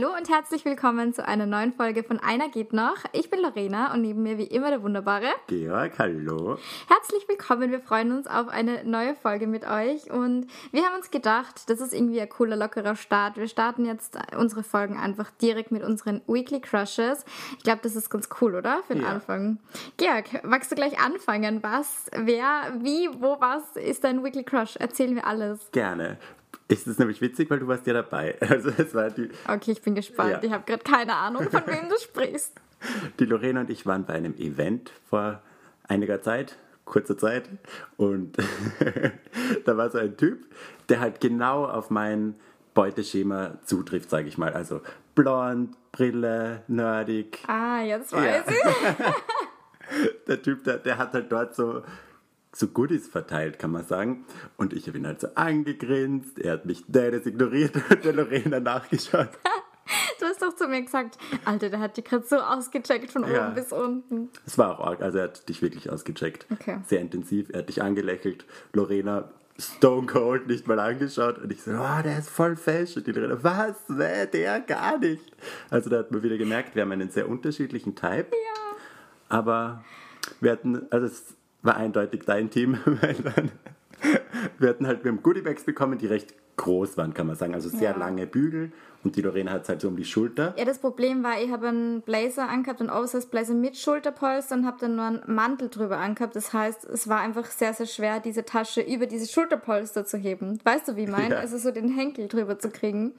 Hallo und herzlich willkommen zu einer neuen Folge von Einer geht noch. Ich bin Lorena und neben mir wie immer der wunderbare Georg. Hallo. Herzlich willkommen. Wir freuen uns auf eine neue Folge mit euch und wir haben uns gedacht, das ist irgendwie ein cooler, lockerer Start. Wir starten jetzt unsere Folgen einfach direkt mit unseren Weekly Crushes. Ich glaube, das ist ganz cool, oder? Für den Ja. Anfang. Georg, magst du gleich anfangen? Was, wer, wie, wo, was ist dein Weekly Crush? Erzähl mir alles. Gerne. Es ist nämlich witzig, weil du warst ja dabei. Also es war die, Okay, ich bin gespannt. Ja. Ich habe gerade keine Ahnung, von wem du sprichst. die Lorena und ich waren bei einem Event vor einiger Zeit, kurzer Zeit. Und da war so ein Typ, der halt genau auf mein Beuteschema zutrifft, sage ich mal. Also blond, Brille, nerdig. Ah, jetzt Ja. weiß ich. der Typ, der, der hat halt dort so, so Goodies verteilt, kann man sagen. Und ich habe ihn halt so angegrinst. Er hat mich das ignoriert und der Lorena nachgeschaut. Du hast doch zu mir gesagt, Alter, der hat die gerade so ausgecheckt von Ja. oben bis unten. Es war auch arg. Also er hat dich wirklich ausgecheckt. Okay. Sehr intensiv. Er hat dich angelächelt. Lorena stone cold nicht mal angeschaut. Und ich so, oh, der ist voll. Und die Lorena, was? Nee, der gar nicht. Also da hat man wieder gemerkt, wir haben einen sehr unterschiedlichen Type. Ja. Aber wir hatten, also es war eindeutig dein Team, weil dann, wir hatten halt, wir haben Goodiebags bekommen, die recht groß waren, kann man sagen. Also sehr Ja. lange Bügel und die Lorena hat es halt so um die Schulter. Ja, das Problem war, ich habe einen Blazer angehabt, einen Oversize Blazer mit Schulterpolster und habe dann nur einen Mantel drüber angehabt. Das heißt, es war einfach sehr, sehr schwer, diese Tasche über diese Schulterpolster zu heben. Weißt du, wie ich meine? Ja. Also so den Henkel drüber zu kriegen.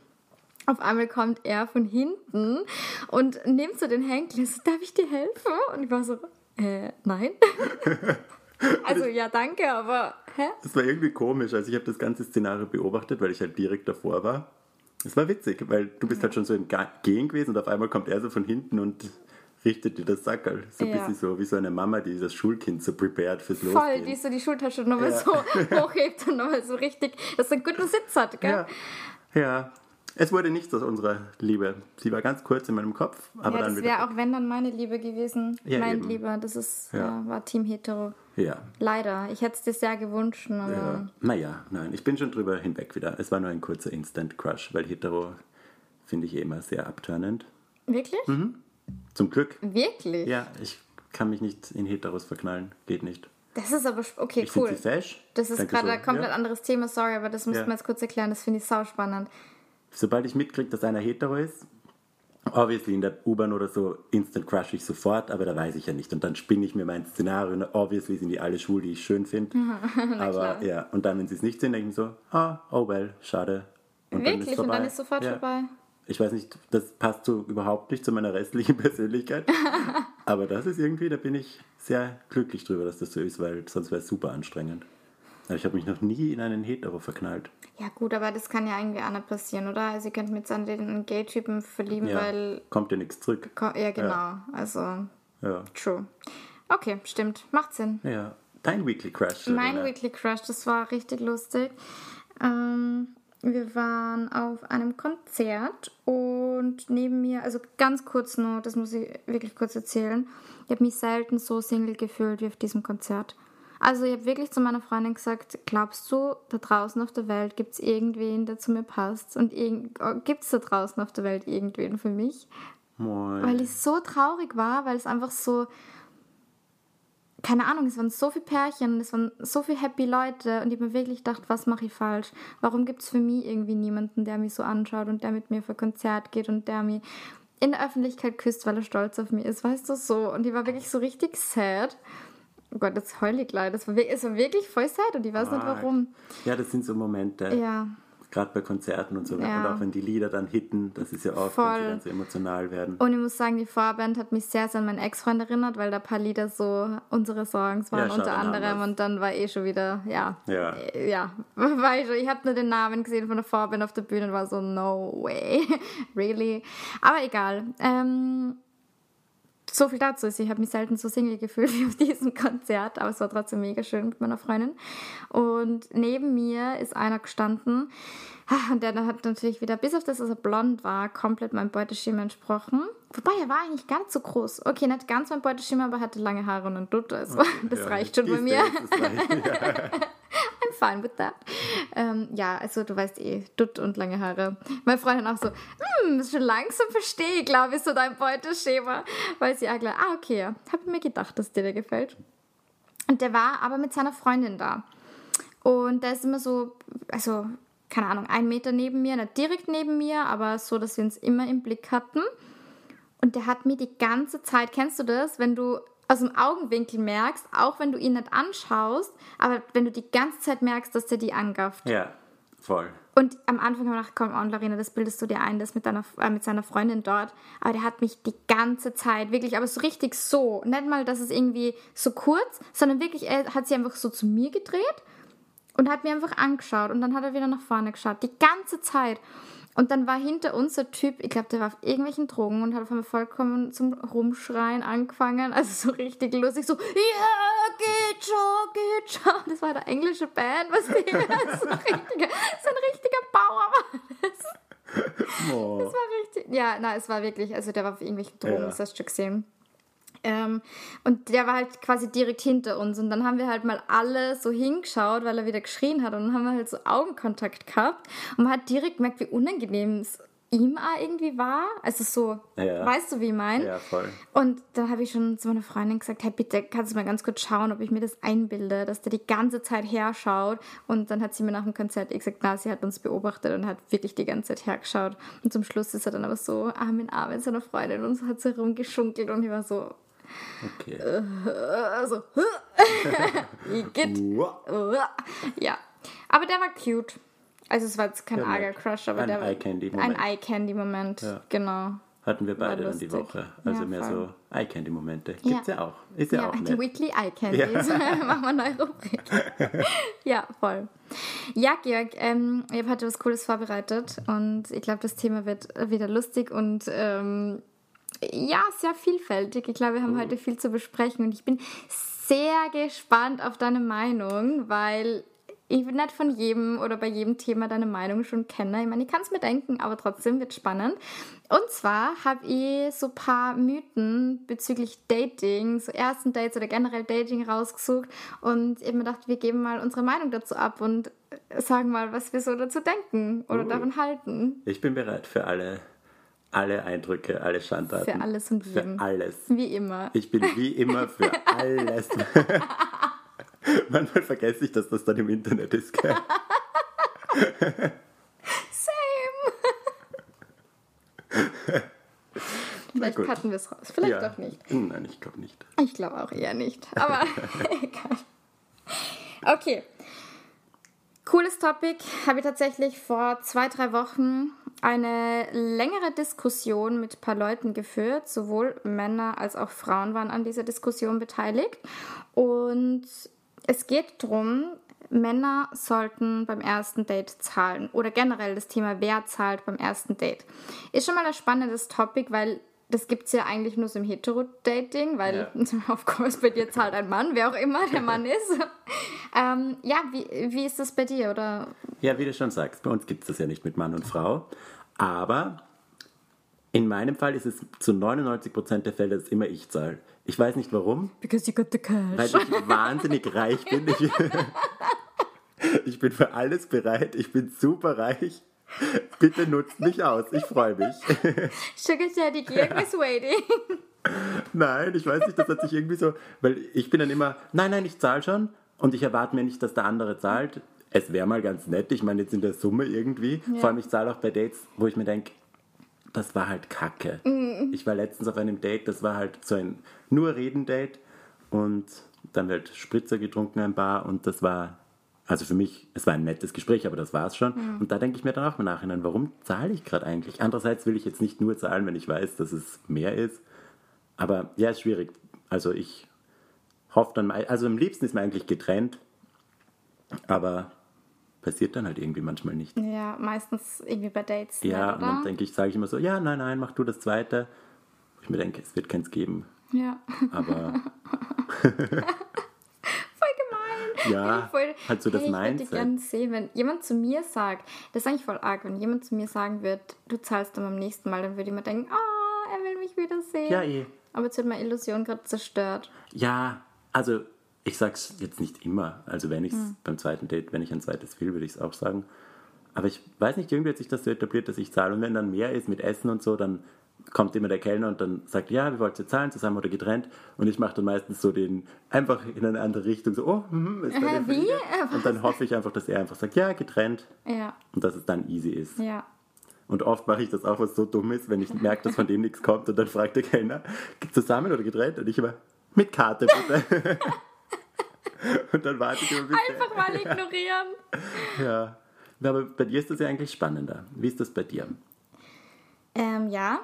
Auf einmal kommt er von hinten und nimmt so den Henkel. So, darf ich dir helfen? Und ich war so, äh, nein. also ja, danke, aber hä? Es war irgendwie komisch. Also ich habe das ganze Szenario beobachtet, weil ich halt direkt davor war. Es war witzig, weil du bist halt schon so im Gehen gewesen und auf einmal kommt er so von hinten und richtet dir das Sackerl. So ein Ja. bisschen so wie so eine Mama, die das Schulkind so prepared fürs Voll, Losgehen. die so die Schultasche nochmal Ja. so hochhebt und nochmal so richtig, dass er einen guten Sitz hat, gell? Ja. ja. Es wurde nichts aus unserer Liebe. Sie war ganz kurz in meinem Kopf, aber ja, dann das wieder. wäre auch wenn dann meine Liebe gewesen. Ja, mein eben. Lieber, das ist, Ja. ja. war Team Hetero. Ja. Leider, ich hätte es dir sehr gewünscht, aber Ja. Naja, nein, ich bin schon drüber hinweg wieder. Es war nur ein kurzer Instant-Crush, weil hetero finde ich eh immer sehr abturnend. wirklich? Zum Glück. Wirklich? Ja, ich kann mich nicht in Heteros verknallen. Geht nicht. Das ist aber, okay, Ich cool. sie fesch. Das ist gerade so. ein komplett Ja. anderes Thema, sorry, aber das müssen Ja. wir jetzt kurz erklären, das finde ich sau spannend. Sobald ich mitkriege, dass einer hetero ist, obviously in der U-Bahn oder so, instant crush ich sofort, aber da weiß ich ja nicht. Und dann spinne ich mir mein Szenario. und Obviously sind die alle schwul, die ich schön finde. aber klar. ja, und dann, wenn sie es nicht sind, denke ich mir so, ah, oh well, schade. Und dann Wirklich? Und dann ist sofort ja. vorbei? Ich weiß nicht, das passt so überhaupt nicht zu meiner restlichen Persönlichkeit. aber das ist irgendwie, da bin ich sehr glücklich drüber, dass das so ist, weil sonst wäre es super anstrengend. Ich habe mich noch nie in einen Hetero verknallt. Ja gut, aber das kann ja irgendwie auch nicht passieren, oder? Also ihr könnt mit so an den Gay-Typen verlieben, Ja, weil... kommt ja nichts zurück. Ja, genau. Also, Ja. true. Okay, stimmt. Macht Sinn. ja. Dein Weekly Crush. Mein Lorena. Weekly Crush, das war richtig lustig. Ähm, wir waren auf einem Konzert und neben mir, also ganz kurz nur, das muss ich wirklich kurz erzählen, ich habe mich selten so single gefühlt wie auf diesem Konzert. Also ich habe wirklich zu meiner Freundin gesagt, glaubst du, da draußen auf der Welt gibt es irgendwen, der zu mir passt? Und gibt es da draußen auf der Welt irgendwen für mich? Moin. Weil ich so traurig war, weil es einfach so, keine Ahnung, es waren so viele Pärchen es waren so viele happy Leute und ich habe mir wirklich gedacht, was mache ich falsch? Warum gibt es für mich irgendwie niemanden, der mich so anschaut und der mit mir für Konzert geht und der mich in der Öffentlichkeit küsst, weil er stolz auf mich ist, weißt du so? Und ich war wirklich so richtig sad. Oh Gott, jetzt heul ich gleich. Das war, wirklich- es war wirklich voll sad und ich weiß nicht Arg. warum. Ja, das sind so Momente. Ja, Gerade bei Konzerten und so. Ja. Und auch wenn die Lieder dann hitten, das ist ja oft, wenn Voll. sie dann so emotional werden. Und ich muss sagen, die Vorband hat mich sehr, sehr an meinen Ex-Freund erinnert, weil da ein paar Lieder so unsere Songs waren Ja, unter anderem wir's. und dann war eh schon wieder, ja. Ja. Äh, Ja, war ich schon. Ich habe nur den Namen gesehen von der Vorband auf der Bühne und war so, no way, really. Aber egal. Ähm, so viel dazu. Also Ich habe mich selten so single gefühlt wie auf diesem Konzert, aber es war trotzdem mega schön mit meiner Freundin. Und neben mir ist einer gestanden und der hat natürlich wieder, bis auf das, dass er blond war, komplett meinem Beuteschema entsprochen. Wobei, er war eigentlich gar nicht so groß. Okay, nicht ganz mein Beuteschema, aber hatte lange Haare und einen Dutt. Also das Ja, reicht schon bei ist mir. der, das reicht. Ja. Fine with that. Ähm, ja, also du weißt eh, Dutt und lange Haare. Meine Freundin auch so, hm, schon langsam verstehe ich, glaube ich, so dein Beuteschema. Weil sie auch gleich, ah, okay, habe mir gedacht, dass dir der gefällt. Und der war aber mit seiner Freundin da. Und der ist immer so, also, keine Ahnung, ein Meter neben mir, nicht direkt neben mir, aber so, dass wir uns immer im Blick hatten. Und der hat mir die ganze Zeit, kennst du das, wenn du aus dem Augenwinkel merkst, auch wenn du ihn nicht anschaust, aber wenn du die ganze Zeit merkst, dass der die angafft. Ja, voll. Und am Anfang habe ich gedacht, komm, oh, Larina, das bildest du dir ein, das mit, deiner, äh, mit seiner Freundin dort. Aber der hat mich die ganze Zeit, wirklich, aber so richtig so. Nicht mal, dass es irgendwie so kurz, sondern wirklich, er hat sie einfach so zu mir gedreht und hat mir einfach angeschaut. Und dann hat er wieder nach vorne geschaut, die ganze Zeit. Und dann war hinter uns der Typ, ich glaube, der war auf irgendwelchen Drogen und hat auf einmal vollkommen zum Rumschreien angefangen. Also so richtig lustig, so, ja, yeah, geht schon, geht schon. Das war der englische Band, was die, so, ein richtiger, so ein richtiger Bauer war das. Oh. Das war richtig, ja, na, es war wirklich, also der war auf irgendwelchen Drogen, ja. das hast du schon gesehen. Ähm, und der war halt quasi direkt hinter uns. Und dann haben wir halt mal alle so hingeschaut, weil er wieder geschrien hat. Und dann haben wir halt so Augenkontakt gehabt. Und man hat direkt gemerkt, wie unangenehm es ihm auch irgendwie war. Also so, ja. weißt du, wie ich meine? Ja, voll. Und dann habe ich schon zu meiner Freundin gesagt, hey, bitte kannst du mal ganz kurz schauen, ob ich mir das einbilde, dass der die ganze Zeit herschaut. Und dann hat sie mir nach dem Konzert gesagt, na, sie hat uns beobachtet und hat wirklich die ganze Zeit hergeschaut. Und zum Schluss ist er dann aber so arm in Arm mit seiner Freundin und so hat sie rumgeschunkelt und ich war so, Okay. Also, Igitt. ja. Aber der war cute. Also es war jetzt kein arger Crush, aber ein der war Eye-Candy-Moment. ein Eye-Candy-Moment. Ja. Genau. Hatten wir beide dann die Woche. Also ja, mehr voll. so Eye-Candy-Momente. Gibt's ja. ja. auch. Ist ja, auch nett. Die Weekly Eye-Candies. Machen wir eine neue Rubrik. ja, voll. Ja, Georg, ähm, ich habe heute was Cooles vorbereitet und ich glaube, das Thema wird wieder lustig und ähm, ja, sehr vielfältig. Ich glaube, wir haben oh. heute viel zu besprechen und ich bin sehr gespannt auf deine Meinung, weil ich nicht von jedem oder bei jedem Thema deine Meinung schon kenne. Ich meine, ich kann es mir denken, aber trotzdem wird spannend. Und zwar habe ich so ein paar Mythen bezüglich Dating, so ersten Dates oder generell Dating rausgesucht und eben gedacht, wir geben mal unsere Meinung dazu ab und sagen mal, was wir so dazu denken oder uh, davon halten. Ich bin bereit für alle alle Eindrücke, alle Schandtaten. Für alles und jeden. Für alles. Wie immer. Ich bin wie immer für alles. Manchmal vergesse ich, dass das dann im Internet ist. Gell? Same. Vielleicht cutten wir es raus. Vielleicht ja. auch nicht. Nein, ich glaube nicht. Ich glaube auch eher nicht. Aber egal. Okay. Cooles Topic. Habe ich tatsächlich vor zwei, drei Wochen eine längere Diskussion mit ein paar Leuten geführt. Sowohl Männer als auch Frauen waren an dieser Diskussion beteiligt. Und es geht darum, Männer sollten beim ersten Date zahlen oder generell das Thema, wer zahlt beim ersten Date. Ist schon mal ein spannendes Topic, weil das gibt es ja eigentlich nur so im Hetero-Dating, weil ja. of course bei dir zahlt ein Mann, wer auch immer der Mann ist. ähm, ja, wie, wie ist das bei dir? Oder? Ja, wie du schon sagst, bei uns gibt es das ja nicht mit Mann und Frau. Aber in meinem Fall ist es zu 99% der Fälle, dass immer ich zahle. Ich weiß nicht warum. Because you got the cash. Weil ich wahnsinnig reich bin. Ich, ich bin für alles bereit. Ich bin super reich. Bitte nutzt mich aus, ich freue mich. Sugar Daddy Georg is waiting. Nein, ich weiß nicht, das hat sich irgendwie so, weil ich bin dann immer, nein, nein, ich zahle schon und ich erwarte mir nicht, dass der andere zahlt. Es wäre mal ganz nett, ich meine jetzt in der Summe irgendwie. Ja. Vor allem, ich zahle auch bei Dates, wo ich mir denke, das war halt kacke. Mhm. Ich war letztens auf einem Date, das war halt so ein nur Reden-Date und dann wird Spritzer getrunken ein Bar und das war also für mich, es war ein nettes Gespräch, aber das war es schon. Mhm. Und da denke ich mir dann auch im Nachhinein, warum zahle ich gerade eigentlich? Andererseits will ich jetzt nicht nur zahlen, wenn ich weiß, dass es mehr ist. Aber ja, ist schwierig. Also ich hoffe dann mal, also am liebsten ist man eigentlich getrennt, aber passiert dann halt irgendwie manchmal nicht. Ja, meistens irgendwie bei Dates. Ja, nicht, und dann denke ich, sage ich immer so, ja, nein, nein, mach du das zweite. Ich mir denke, es wird keins geben. Ja. Aber Ja, voll, halt so das hey, Mindset. Ich würde gerne sehen, wenn jemand zu mir sagt, das ist eigentlich voll arg, wenn jemand zu mir sagen wird, du zahlst dann beim nächsten Mal, dann würde ich mir denken, oh, er will mich wieder sehen. Ja, eh. Aber jetzt wird meine Illusion gerade zerstört. Ja, also ich sag's jetzt nicht immer. Also wenn ich es beim zweiten Date, wenn ich ein zweites will, würde ich es auch sagen. Aber ich weiß nicht, irgendwie hat sich das so etabliert, dass ich zahle. Und wenn dann mehr ist mit Essen und so, dann kommt immer der Kellner und dann sagt, ja, wir wollten zahlen, zusammen oder getrennt. Und ich mache dann meistens so den, einfach in eine andere Richtung, so, oh, hm, ist Äh, wie? Und dann hoffe ich einfach, dass er einfach sagt, ja, getrennt. Ja, Und dass es dann easy ist. ja. Und oft mache ich das auch, was so dumm ist, wenn ich merke, dass von dem nichts kommt und dann fragt der Kellner, zusammen oder getrennt? Und ich immer, mit Karte bitte. und dann warte ich immer bis Einfach mal ignorieren. Ja. Aber bei dir ist das ja eigentlich spannender. Wie ist das bei dir? Ähm, ja.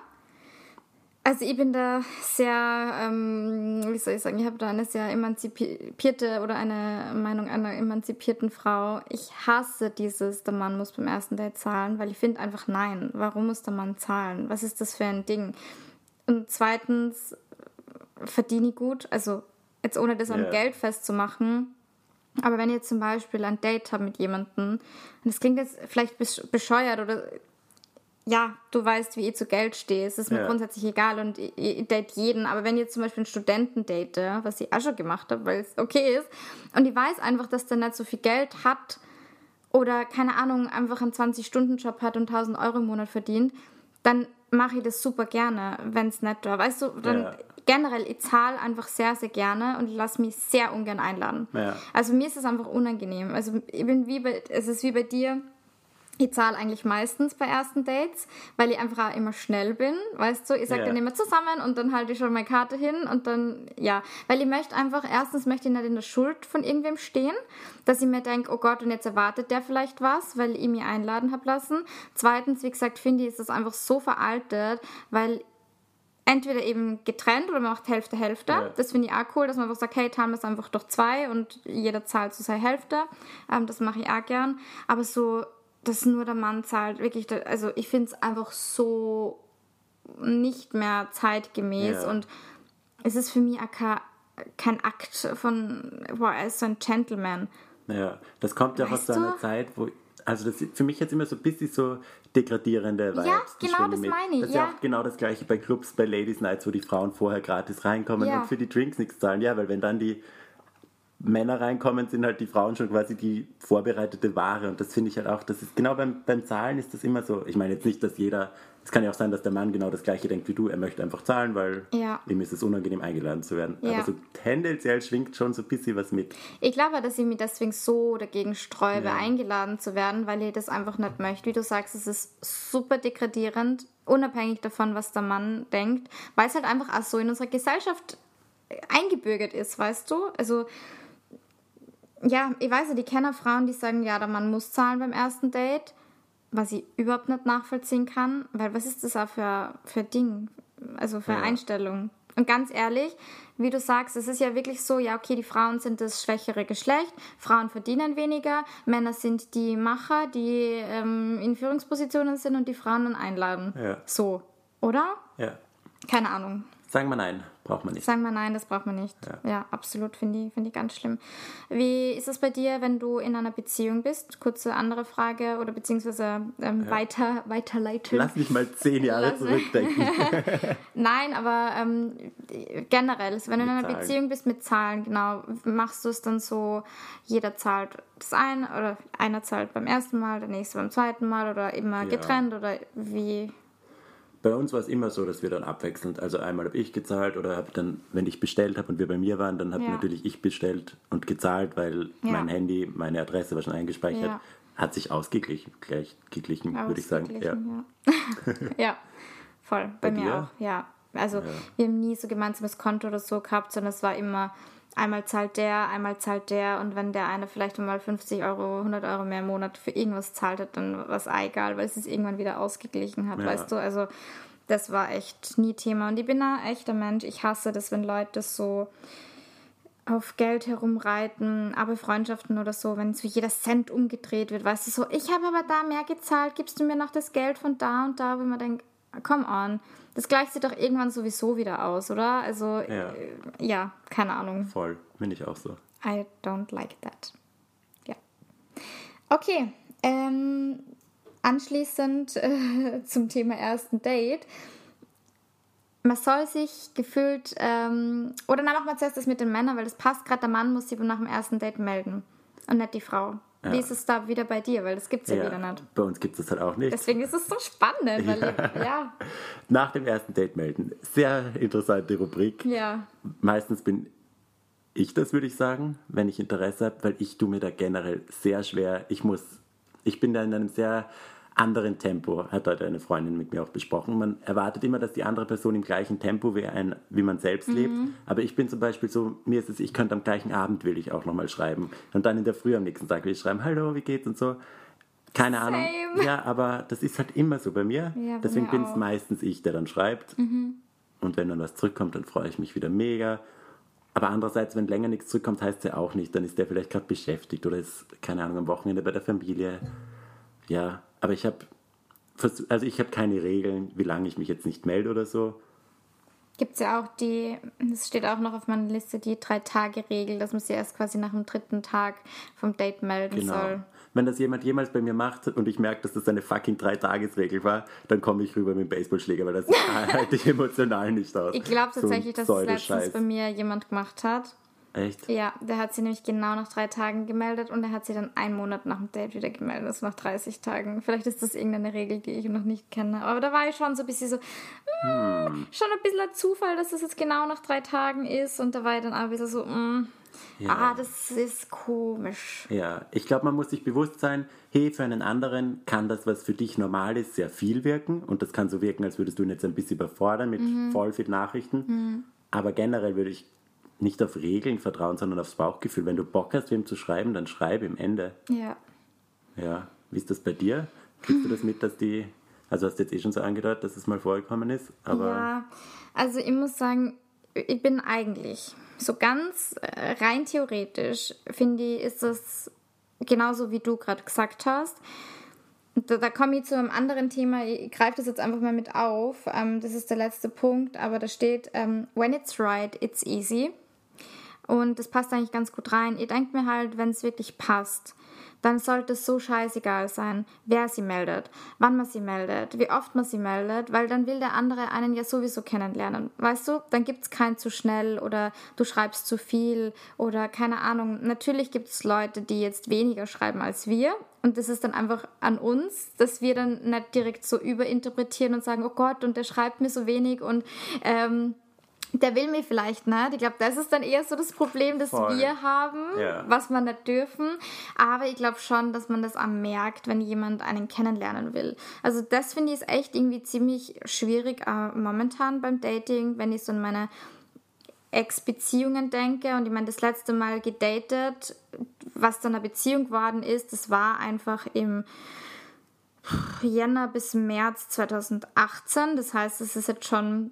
Also ich bin da sehr, ähm, wie soll ich sagen, ich habe da eine sehr emanzipierte oder eine Meinung einer emanzipierten Frau. Ich hasse dieses, der Mann muss beim ersten Date zahlen, weil ich finde einfach nein. Warum muss der Mann zahlen? Was ist das für ein Ding? Und zweitens verdiene ich gut, also jetzt ohne das am. Geld festzumachen, aber wenn ihr zum Beispiel ein Date habt mit jemandem, und das klingt jetzt vielleicht besch- bescheuert oder ja, du weißt, wie ich zu Geld stehe. Es ist mir Ja. grundsätzlich egal und ich, date jeden. Aber wenn ihr zum Beispiel einen Studenten date, was ich auch schon gemacht habe, weil es okay ist, und ich weiß einfach, dass der nicht so viel Geld hat oder, keine Ahnung, einfach einen 20-Stunden-Job hat und 1000 Euro im Monat verdient, dann mache ich das super gerne, wenn es nicht war. Weißt du, dann Ja. generell, ich zahle einfach sehr, sehr gerne und lasse mich sehr ungern einladen. Ja. Also mir ist es einfach unangenehm. Also ich bin wie bei, es ist wie bei dir. Ich zahle eigentlich meistens bei ersten Dates, weil ich einfach auch immer schnell bin, weißt du? Ich sage Ja. dann immer zusammen und dann halte ich schon meine Karte hin und dann, ja. Weil ich möchte einfach, erstens möchte ich nicht in der Schuld von irgendwem stehen, dass ich mir denke, oh Gott, und jetzt erwartet der vielleicht was, weil ich mir einladen habe lassen. Zweitens, wie gesagt, finde ich, ist das einfach so veraltet, weil entweder eben getrennt oder man macht Hälfte, Hälfte. Ja. Das finde ich auch cool, dass man einfach sagt, hey, teilen wir es einfach durch zwei und jeder zahlt zu seiner Hälfte. Ähm, das mache ich auch gern. Aber so, dass nur der Mann zahlt, wirklich, also ich finde es einfach so nicht mehr zeitgemäß Ja. und es ist für mich auch kein, Akt von, boah, er ist so ein Gentleman. Ja, das kommt ja auch aus Weißt so einer? Zeit, wo. Also, das ist für mich jetzt immer so ein bisschen so degradierende Vibes. Ja, genau das mit. meine ich, Das ist ja ja. auch genau das gleiche bei Clubs, bei Ladies Nights, wo die Frauen vorher gratis reinkommen Ja. und für die Drinks nichts zahlen. Ja, weil wenn dann die Männer reinkommen, sind halt die Frauen schon quasi die vorbereitete Ware. Und das finde ich halt auch, das ist genau beim, beim Zahlen ist das immer so. Ich meine jetzt nicht, dass jeder, es kann ja auch sein, dass der Mann genau das gleiche denkt wie du, er möchte einfach zahlen, weil Ja. ihm ist es unangenehm eingeladen zu werden. Ja. Aber so tendenziell schwingt schon so ein bisschen was mit. Ich glaube, dass ich mich deswegen so dagegen sträube, Ja. eingeladen zu werden, weil ich das einfach nicht möchte. Wie du sagst, es ist super degradierend, unabhängig davon, was der Mann denkt, weil es halt einfach auch so in unserer Gesellschaft eingebürgert ist, weißt du? Also, ja, ich weiß ja, die kennen Frauen, die sagen, ja, der Mann muss zahlen beim ersten Date, was ich überhaupt nicht nachvollziehen kann, weil was ist das auch für, für Ding? Also für Ja. Einstellung. Und ganz ehrlich, wie du sagst, es ist ja wirklich so, ja, okay, die Frauen sind das schwächere Geschlecht, Frauen verdienen weniger, Männer sind die Macher, die ähm, in Führungspositionen sind und die Frauen dann einladen. Ja. So, oder? Ja. Keine Ahnung. Sagen wir nein, braucht man nicht. Sagen wir nein, das braucht man nicht. Ja. Ja, absolut, finde ich, finde ich ganz schlimm. Wie ist es bei dir, wenn du in einer Beziehung bist? Kurze andere Frage oder beziehungsweise ähm, weiter, weiterleiten. Lass mich mal zehn Jahre Lass- zurückdenken. Nein, aber ähm, generell, also wenn du in Mit einer Zahlen. Beziehung bist mit Zahlen, genau, machst du es dann so, jeder zahlt das eine oder einer zahlt beim ersten Mal, der nächste beim zweiten Mal oder immer Ja. getrennt oder wie? Bei uns war es immer so, dass wir dann abwechselnd, also einmal habe ich gezahlt oder habe dann, wenn ich bestellt habe und wir bei mir waren, dann habe Ja. natürlich ich bestellt und gezahlt, weil Ja. mein Handy, meine Adresse war schon eingespeichert, Ja. hat sich ausgeglichen, gleich geglichen, würde ich sagen. Ja. Ja, voll. Bei, Bei mir dir? auch, ja. Also wir haben nie so gemeinsames Konto oder so gehabt, sondern es war immer einmal zahlt der, einmal zahlt der und wenn der eine vielleicht mal 50 Euro, 100 Euro mehr im Monat für irgendwas zahlt hat, dann war es auch egal, weil es sich irgendwann wieder ausgeglichen hat, Ja. weißt du? Also das war echt nie Thema und ich bin ein echter Mensch. Ich hasse das, wenn Leute so auf Geld herumreiten, aber Freundschaften oder so, wenn so jeder Cent umgedreht wird, weißt du, so, ich habe aber da mehr gezahlt, gibst du mir noch das Geld von da und da, wo man denkt, come on, das gleicht sich doch irgendwann sowieso wieder aus, oder? Also, Ja. äh, ja keine Ahnung. Voll, finde ich auch so. I don't like that. Ja. Okay, ähm, anschließend äh, zum Thema ersten Date. man soll sich gefühlt, ähm, oder dann machen wir zuerst das mit den Männern, weil das passt gerade, der Mann muss sich nach dem ersten Date melden und nicht die Frau. Ja. Wie ist es da wieder bei dir? Weil das gibt es ja, Ja, wieder nicht. bei uns gibt es das halt auch nicht. Deswegen ist es so spannend, weil ja. ja, Nach dem ersten Date melden. Sehr interessante Rubrik. ja, Meistens bin ich das, würde ich sagen, wenn ich Interesse habe, weil ich tue mir da generell sehr schwer. Ich muss, ich bin da in einem sehr anderen Tempo, hat heute eine Freundin mit mir auch besprochen. Man erwartet immer, dass die andere Person im gleichen Tempo wie, ein, wie man selbst lebt. Aber ich bin zum Beispiel so, mir ist es, ich könnte am gleichen Abend will ich auch nochmal schreiben. Und dann in der Früh am nächsten Tag will ich schreiben, hallo, wie geht's und so. Keine Ahnung. Same. Ja, aber das ist halt immer so bei mir. Ja, bei Deswegen bin es meistens ich, der dann schreibt. Und wenn dann was zurückkommt, dann freue ich mich wieder mega. Aber andererseits, wenn länger nichts zurückkommt, heißt es ja auch nicht. Dann ist der vielleicht gerade beschäftigt oder ist, keine Ahnung, am Wochenende bei der Familie. Ja, aber ich habe, also ich habe keine Regeln, wie lange ich mich jetzt nicht melde oder so. gibt es ja auch die, das steht auch noch auf meiner Liste, die Drei-Tage-Regel, dass man sich erst quasi nach dem dritten Tag vom Date melden Genau. soll. Wenn das jemand jemals bei mir macht und ich merke, dass das eine fucking Drei-Tages-Regel war, dann komme ich rüber mit dem Baseballschläger, weil das halte ich emotional nicht aus. Ich glaube So tatsächlich, dass es letztens bei mir jemand gemacht hat. Echt? Ja, der hat sie nämlich genau nach drei Tagen gemeldet und er hat sie dann einen Monat nach dem Date wieder gemeldet, also nach 30 Tagen. Vielleicht ist das irgendeine Regel, die ich noch nicht kenne. Aber da war ich schon so ein bisschen so, mm, schon ein bisschen ein Zufall, dass das jetzt genau nach drei Tagen ist. Und da war ich dann auch wieder so, mm, ah, das ist komisch. Ja, ich glaube, man muss sich bewusst sein, hey, für einen anderen kann das, was für dich normal ist, sehr viel wirken. Und das kann so wirken, als würdest du ihn jetzt ein bisschen überfordern mit voll viel Nachrichten. Aber generell würde ich nicht auf Regeln vertrauen, sondern aufs Bauchgefühl. Wenn du Bock hast, wem zu schreiben, dann schreib im Ende. Ja. Ja, wie ist das bei dir? Kriegst du das mit, dass die, also hast du jetzt eh schon so angedeutet, dass es mal vorgekommen ist, aber Ja, also ich muss sagen, ich bin eigentlich so ganz äh, rein theoretisch, finde ich, ist das genauso wie du gerade gesagt hast. Da, da komme ich zu einem anderen Thema. Ich greife das jetzt einfach mal mit auf. Ähm, das ist der letzte Punkt, aber da steht: ähm, When it's right, it's easy. Und das passt eigentlich ganz gut rein. Ihr denkt mir halt, wenn es wirklich passt, dann sollte es so scheißegal sein, wer sie meldet, wann man sie meldet, wie oft man sie meldet, weil dann will der andere einen ja sowieso kennenlernen. Weißt du, dann gibt es kein zu schnell oder du schreibst zu viel oder keine Ahnung. Natürlich gibt es Leute, die jetzt weniger schreiben als wir. Und das ist dann einfach an uns, dass wir dann nicht direkt so überinterpretieren und sagen, oh Gott, und der schreibt mir so wenig und ähm, der will mir vielleicht nicht. Ich glaube, das ist dann eher so das Problem, das Voll. wir haben, Ja. was wir nicht dürfen. Aber ich glaube schon, dass man das auch merkt, wenn jemand einen kennenlernen will. Also das finde ich ist echt irgendwie ziemlich schwierig äh, momentan beim Dating, wenn ich so an meine Ex-Beziehungen denke. Und ich meine, das letzte Mal gedatet, was dann eine Beziehung geworden ist, das war einfach im Jänner bis März 2018. Das heißt, es ist jetzt schon,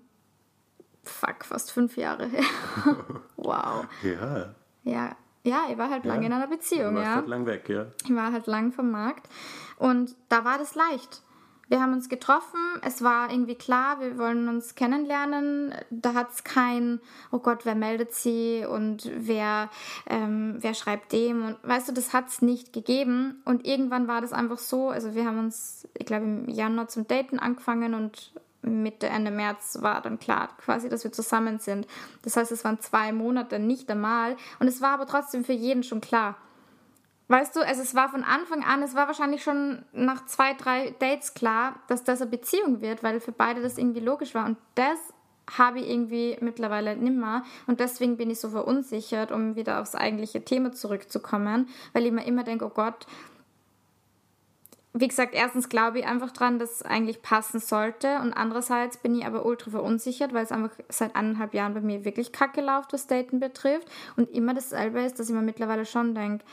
fuck, fast fünf Jahre her. wow. ja, Ja, ja, ich war halt lange in einer du Beziehung, warst ja. halt lang weg, ja. Ich war halt lang vom Markt und da war das leicht. Wir haben uns getroffen, es war irgendwie klar, wir wollen uns kennenlernen. Da hat es kein, oh Gott, wer meldet sie und wer, ähm, wer schreibt dem und weißt du, das hat es nicht gegeben. Und irgendwann war das einfach so, also wir haben uns, ich glaube, im Januar zum Daten angefangen und Mitte, Ende März war dann klar, quasi, dass wir zusammen sind. Das heißt, es waren zwei Monate nicht einmal und es war aber trotzdem für jeden schon klar. Weißt du, also es war von Anfang an, es war wahrscheinlich schon nach zwei, drei Dates klar, dass das eine Beziehung wird, weil für beide das irgendwie logisch war. Und das habe ich irgendwie mittlerweile nimmer. Und deswegen bin ich so verunsichert, um wieder aufs eigentliche Thema zurückzukommen, weil ich mir immer denke, oh Gott, wie gesagt, erstens glaube ich einfach dran, dass es eigentlich passen sollte. Und andererseits bin ich aber ultra verunsichert, weil es einfach seit eineinhalb Jahren bei mir wirklich kacke läuft, was Daten betrifft. Und immer dasselbe ist, dass ich mir mittlerweile schon denke,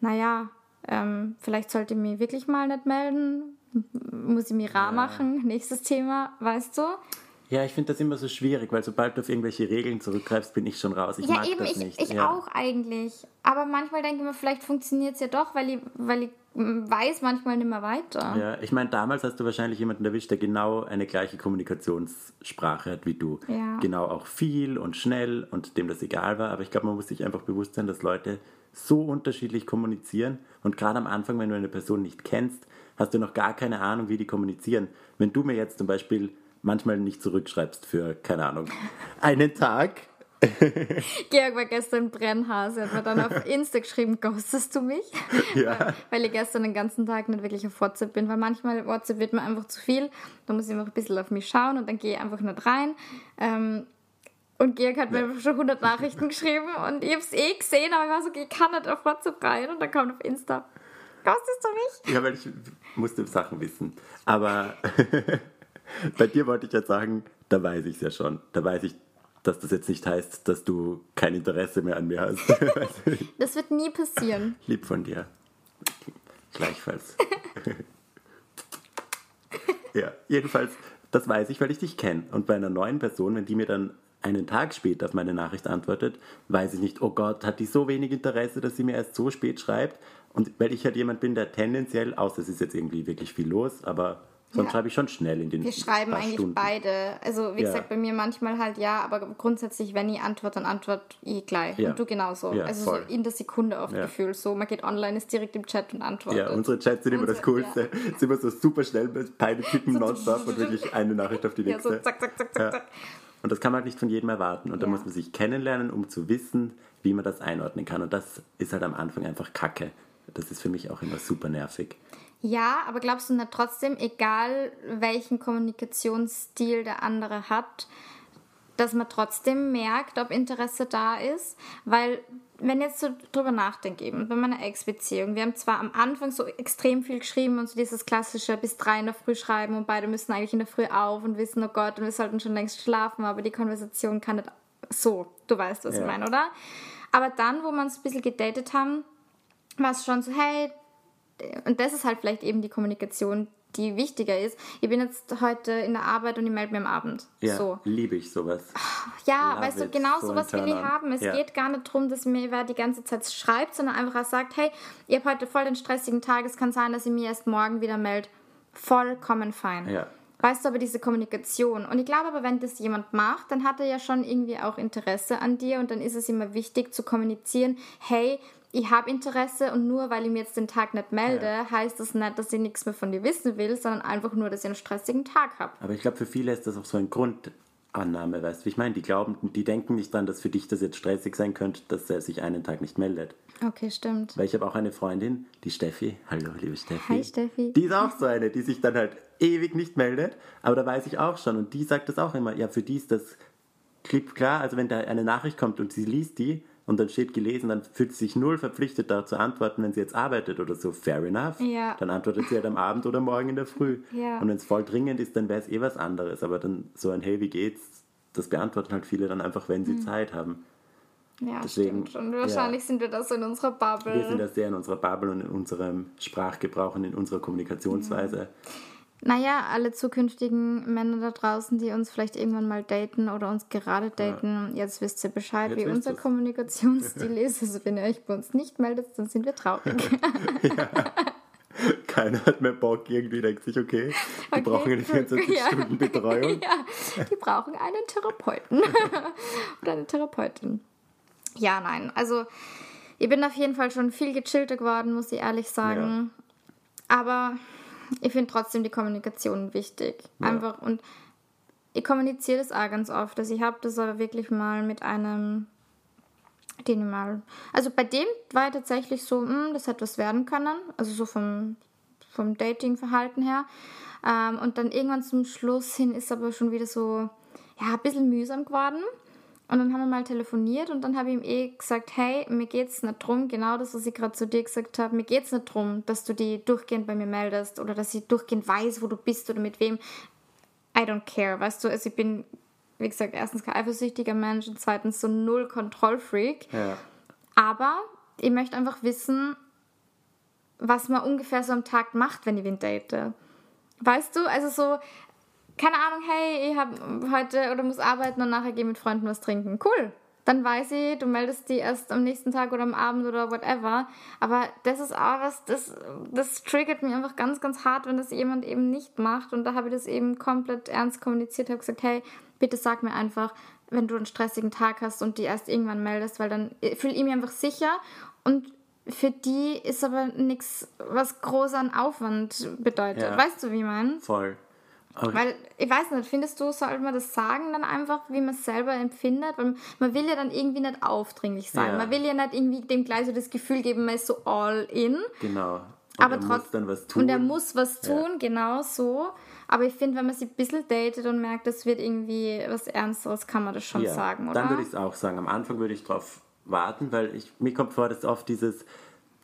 naja, ähm, vielleicht sollte ich mich wirklich mal nicht melden. Muss ich mich rar machen? Nächstes Thema, weißt du? Ja, ich finde das immer so schwierig, weil sobald du auf irgendwelche Regeln zurückgreifst, bin ich schon raus. Ich ja, mag eben, das ich, nicht. ich ja. auch eigentlich. Aber manchmal denke ich mir, vielleicht funktioniert es ja doch, weil ich, weil ich weiß manchmal nicht mehr weiter. Ja, ich meine, damals hast du wahrscheinlich jemanden erwischt, der genau eine gleiche Kommunikationssprache hat wie du. Ja. Genau auch viel und schnell und dem das egal war. Aber ich glaube, man muss sich einfach bewusst sein, dass Leute so unterschiedlich kommunizieren. Und gerade am Anfang, wenn du eine Person nicht kennst, hast du noch gar keine Ahnung, wie die kommunizieren. Wenn du mir jetzt zum Beispiel manchmal nicht zurückschreibst für, keine Ahnung, einen Tag. Georg war gestern Brennhase, hat mir dann auf Insta geschrieben, ghostest du mich? Ja. Weil ich gestern den ganzen Tag nicht wirklich auf WhatsApp bin, weil manchmal WhatsApp wird mir einfach zu viel, da muss ich einfach ein bisschen auf mich schauen und dann gehe ich einfach nicht rein. Ähm, und Georg hat mir einfach schon 100 Nachrichten geschrieben und ich habe es eh gesehen, aber ich war so, ich kann nicht auf WhatsApp rein und dann kommt auf Insta, ghostest du mich? Ja, weil ich musste Sachen wissen. Aber bei dir wollte ich jetzt sagen, da weiß ich es ja schon. Da weiß ich, dass das jetzt nicht heißt, dass du kein Interesse mehr an mir hast. Das wird nie passieren. Lieb von dir. Gleichfalls. ja, jedenfalls, das weiß ich, weil ich dich kenne. Und bei einer neuen Person, wenn die mir dann einen Tag später auf meine Nachricht antwortet, weiß ich nicht, oh Gott, hat die so wenig Interesse, dass sie mir erst so spät schreibt. Und weil ich halt jemand bin, der tendenziell, außer es ist jetzt irgendwie wirklich viel los, aber sonst Ja. schreibe ich schon schnell in den Wir schreiben eigentlich Stunden. beide. Also wie Ja. gesagt, bei mir manchmal halt ja, aber grundsätzlich, wenn ich antworte, dann antworte ich gleich. Ja. Und du genauso. Ja, also so in der Sekunde oft Ja. gefühlt. So, man geht online, ist direkt im Chat und antwortet. Ja, unsere Chats sind immer das Unsere- Coolste. Sind immer so super schnell, beide tippen nonstop und wirklich eine Nachricht auf die Ja, nächste. so zack, zack, zack, zack, Ja. zack. Und das kann man halt nicht von jedem erwarten. Und da Ja. muss man sich kennenlernen, um zu wissen, wie man das einordnen kann. Und das ist halt am Anfang einfach Kacke. Das ist für mich auch immer super nervig. Ja, aber glaubst du nicht trotzdem, egal welchen Kommunikationsstil der andere hat, dass man trotzdem merkt, ob Interesse da ist? Weil, wenn ich jetzt so drüber nachdenke, eben bei meiner Ex-Beziehung, wir haben zwar am Anfang so extrem viel geschrieben und so dieses klassische bis drei in der Früh schreiben und beide müssen eigentlich in der Früh auf und wissen, oh Gott, und wir sollten schon längst schlafen, aber die Konversation kann nicht so. Du weißt, was Ja. ich meine, oder? Aber dann, wo wir uns ein bisschen gedatet haben, war es schon so, hey, und das ist halt vielleicht eben die Kommunikation, die wichtiger ist. Ich bin jetzt heute in der Arbeit und ich melde mir am Abend. Ja, So. liebe ich sowas. Ja, Love weißt du, genau So sowas will ich haben. Es Ja. geht gar nicht darum, dass mir wer die ganze Zeit schreibt, sondern einfach sagt, hey, ihr habt heute voll den stressigen Tag, es kann sein, dass ihr mir erst morgen wieder meldet. Vollkommen fein. Ja. Weißt du, aber diese Kommunikation. Und ich glaube aber, wenn das jemand macht, dann hat er ja schon irgendwie auch Interesse an dir und dann ist es immer wichtig zu kommunizieren, hey, ich habe Interesse und nur weil ich mir jetzt den Tag nicht melde, heißt das nicht, dass ich nichts mehr von dir wissen will, sondern einfach nur, dass ich einen stressigen Tag habe. Aber ich glaube, für viele ist das auch so ein Grundannahme, weißt du, wie ich meine? Die glauben, die denken nicht dran, dass für dich das jetzt stressig sein könnte, dass er sich einen Tag nicht meldet. Okay, stimmt. Weil ich habe auch eine Freundin, die Steffi. Hallo, liebe Steffi. Hi, Steffi. Die ist auch so eine, die sich dann halt ewig nicht meldet. Aber da weiß ich auch schon. Und die sagt das auch immer. Ja, für die ist das klipp klar. Also wenn da eine Nachricht kommt und sie liest die und dann steht gelesen, dann fühlt sie sich null verpflichtet, da zu antworten, wenn sie jetzt arbeitet oder so. Fair enough. Ja. Dann antwortet sie halt am Abend oder morgen in der Früh. Ja. Und wenn es voll dringend ist, dann wäre es eh was anderes. Aber dann so ein Hey, wie geht's? Das beantworten halt viele dann einfach, wenn sie Hm. Zeit haben. Ja, Deswegen, stimmt. Und wahrscheinlich ja. sind wir da so in unserer Bubble. Wir sind da sehr in unserer Bubble und in unserem Sprachgebrauch und in unserer Kommunikationsweise. Naja, alle zukünftigen Männer da draußen, die uns vielleicht irgendwann mal daten oder uns gerade daten, jetzt wisst ihr Bescheid, Jetzt wie unser ihr's. Kommunikationsstil ist. Also wenn ihr euch bei uns nicht meldet, dann sind wir traurig. Keiner hat mehr Bock, irgendwie denkt sich, okay, die Okay. brauchen eine 24 Ja. Stunden Betreuung. ja, die brauchen einen Therapeuten oder eine Therapeutin. Ja, nein, also ich bin auf jeden Fall schon viel gechillter geworden, muss ich ehrlich sagen. Aber ich finde trotzdem die Kommunikation wichtig. Ja. Einfach und ich kommuniziere das auch ganz oft. Also ich habe das aber wirklich mal mit einem, den ich mal. Also bei dem war ich tatsächlich so, hm, das hätte was werden können. Also so vom, vom Dating-Verhalten her. Ähm, und dann irgendwann zum Schluss hin ist aber schon wieder so, ja, ein bisschen mühsam geworden. Und dann haben wir mal telefoniert und dann habe ich ihm eh gesagt, hey, mir geht's nicht drum, genau das, was ich gerade zu dir gesagt habe, mir geht's nicht drum, dass du die durchgehend bei mir meldest oder dass ich durchgehend weiß, wo du bist oder mit wem. I don't care, weißt du, also ich bin, wie gesagt, erstens kein eifersüchtiger Mensch und zweitens so null Kontrollfreak. Ja. Aber ich möchte einfach wissen, was man ungefähr so am Tag macht, wenn ich wen date. Weißt du, also so, keine Ahnung, hey, ich habe heute oder muss arbeiten und nachher gehe mit Freunden was trinken. Cool. Dann weiß ich, du meldest die erst am nächsten Tag oder am Abend oder whatever. Aber das ist auch was, das, das triggert mich einfach ganz, ganz hart, wenn das jemand eben nicht macht. Und da habe ich das eben komplett ernst kommuniziert, habe gesagt, hey, bitte sag mir einfach, wenn du einen stressigen Tag hast und die erst irgendwann meldest, weil dann fühle ich mich einfach sicher und für die ist aber nichts, was groß an Aufwand bedeutet. Ja. Weißt du, wie ich meine? Voll. Aber Weil, ich weiß nicht, findest du, sollte man das sagen dann einfach, wie man es selber empfindet? Weil man will ja dann irgendwie nicht aufdringlich sein. Ja. Man will ja nicht irgendwie dem gleich so das Gefühl geben, man ist so all in. genau. Und aber er trotz- muss dann was tun. Und er muss was Ja. tun, genau so. Aber ich finde, wenn man sich ein bisschen datet und merkt, das wird irgendwie was Ernsteres, kann man das schon ja, sagen, oder? Dann würde ich es auch sagen. Am Anfang würde ich darauf warten, weil ich, mir kommt vor, dass oft dieses,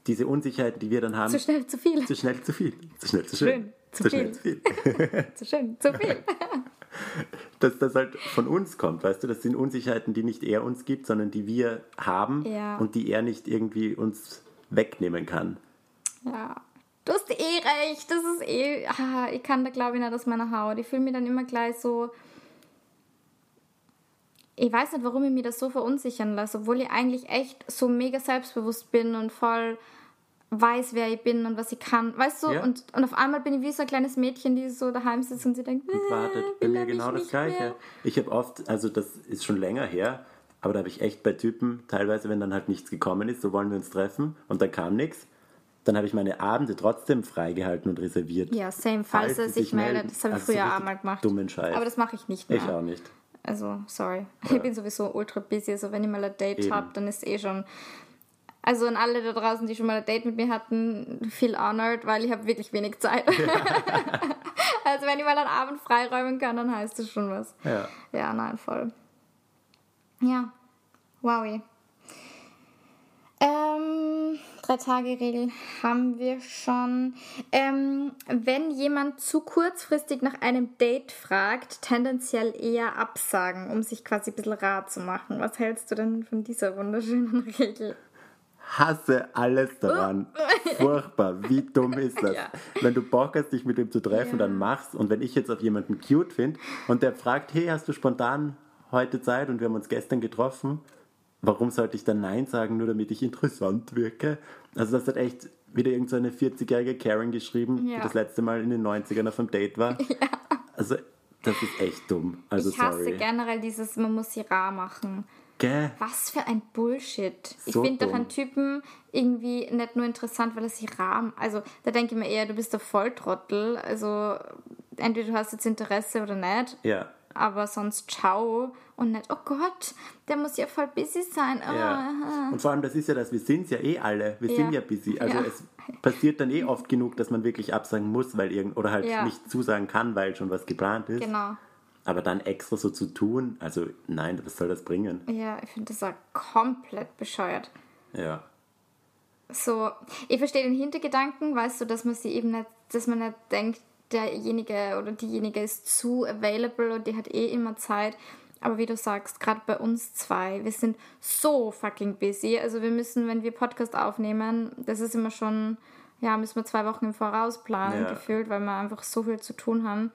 diese Unsicherheit, die wir dann haben, zu schnell zu viel. zu schnell zu viel. Zu schnell zu schön. Schön. Zu Zu schnell zu viel. viel. zu schön, zu viel. dass das halt von uns kommt, weißt du, das sind Unsicherheiten, die nicht er uns gibt, sondern die wir haben Ja. und die er nicht irgendwie uns wegnehmen kann. Ja. Du hast eh recht. Das ist eh. Ah, ich kann da, glaube ich, nicht aus meiner Haut. Ich fühle mich dann immer gleich so. Ich weiß nicht, warum ich mich das so verunsichern lasse, obwohl ich eigentlich echt so mega selbstbewusst bin und voll weiß, wer ich bin und was ich kann. Weißt du? Ja. Und, und auf einmal bin ich wie so ein kleines Mädchen, die so daheim sitzt und sie denkt, Und wartet. Bei mir genau das Gleiche. mehr? Ich habe oft, also das ist schon länger her, aber da habe ich echt bei Typen, teilweise, wenn dann halt nichts gekommen ist, so wollen wir uns treffen und dann kam nichts, dann habe ich meine Abende trotzdem freigehalten und reserviert. Ja, same. Falls, Falls er sich meldet. Das habe ich Also früher auch mal gemacht. dummen Scheiß. Aber das mache ich nicht mehr. Ich auch nicht. Also, sorry. Ich bin sowieso ultra busy. Also, wenn ich mal ein Date habe, dann ist eh schon. Also, an alle da draußen, die schon mal ein Date mit mir hatten, viel honored, weil ich habe wirklich wenig Zeit. also, wenn ich mal einen Abend freiräumen kann, dann heißt das schon was. Ja. Ja, nein, voll. Ja, wowie. Ähm, drei Tage Regel haben wir schon. Ähm, wenn jemand zu kurzfristig nach einem Date fragt, tendenziell eher absagen, um sich quasi ein bisschen rar zu machen. Was hältst du denn von dieser wunderschönen Regel? Hasse alles daran. Furchtbar. Wie dumm ist das? Ja. Wenn du Bock hast, dich mit ihm zu treffen, Ja. dann mach's. Und wenn ich jetzt auf jemanden cute finde und der fragt, hey, hast du spontan heute Zeit und wir haben uns gestern getroffen, warum sollte ich dann Nein sagen, nur damit ich interessant wirke? Also das hat echt wieder irgendeine so eine 40-jährige Karen geschrieben, Ja. die das letzte Mal in den 90ern auf einem Date war. Also das ist echt dumm. Also ich hasse sorry. generell dieses, man muss sie rar machen. Gell? Was für ein Bullshit. Ich So finde doch einen Typen irgendwie nicht nur interessant, weil er sich rahm. Also da denke ich mir eher, du bist der Volltrottel. Also entweder du hast jetzt Interesse oder nicht. Ja. Aber sonst ciao. Und nicht, oh Gott, der muss ja voll busy sein. Ah, Ja. ah. Und vor allem, das ist ja das, wir sind ja eh alle, wir sind Ja. ja busy. Also Ja. es passiert dann eh oft genug, dass man wirklich absagen muss, weil irgend oder halt Ja. nicht zusagen kann, weil schon was geplant ist. Genau. Aber dann extra so zu tun, also nein, was soll das bringen? Ja, ich finde das auch komplett bescheuert. Ja. so, ich verstehe den Hintergedanken, weißt du, dass man sie eben nicht, dass man nicht denkt, derjenige oder diejenige ist zu available und die hat eh immer Zeit. Aber wie du sagst, gerade bei uns zwei, wir sind so fucking busy. Also wir müssen, wenn wir Podcast aufnehmen, das ist immer schon, ja, müssen wir zwei Wochen im Voraus planen, Ja. gefühlt, weil wir einfach so viel zu tun haben.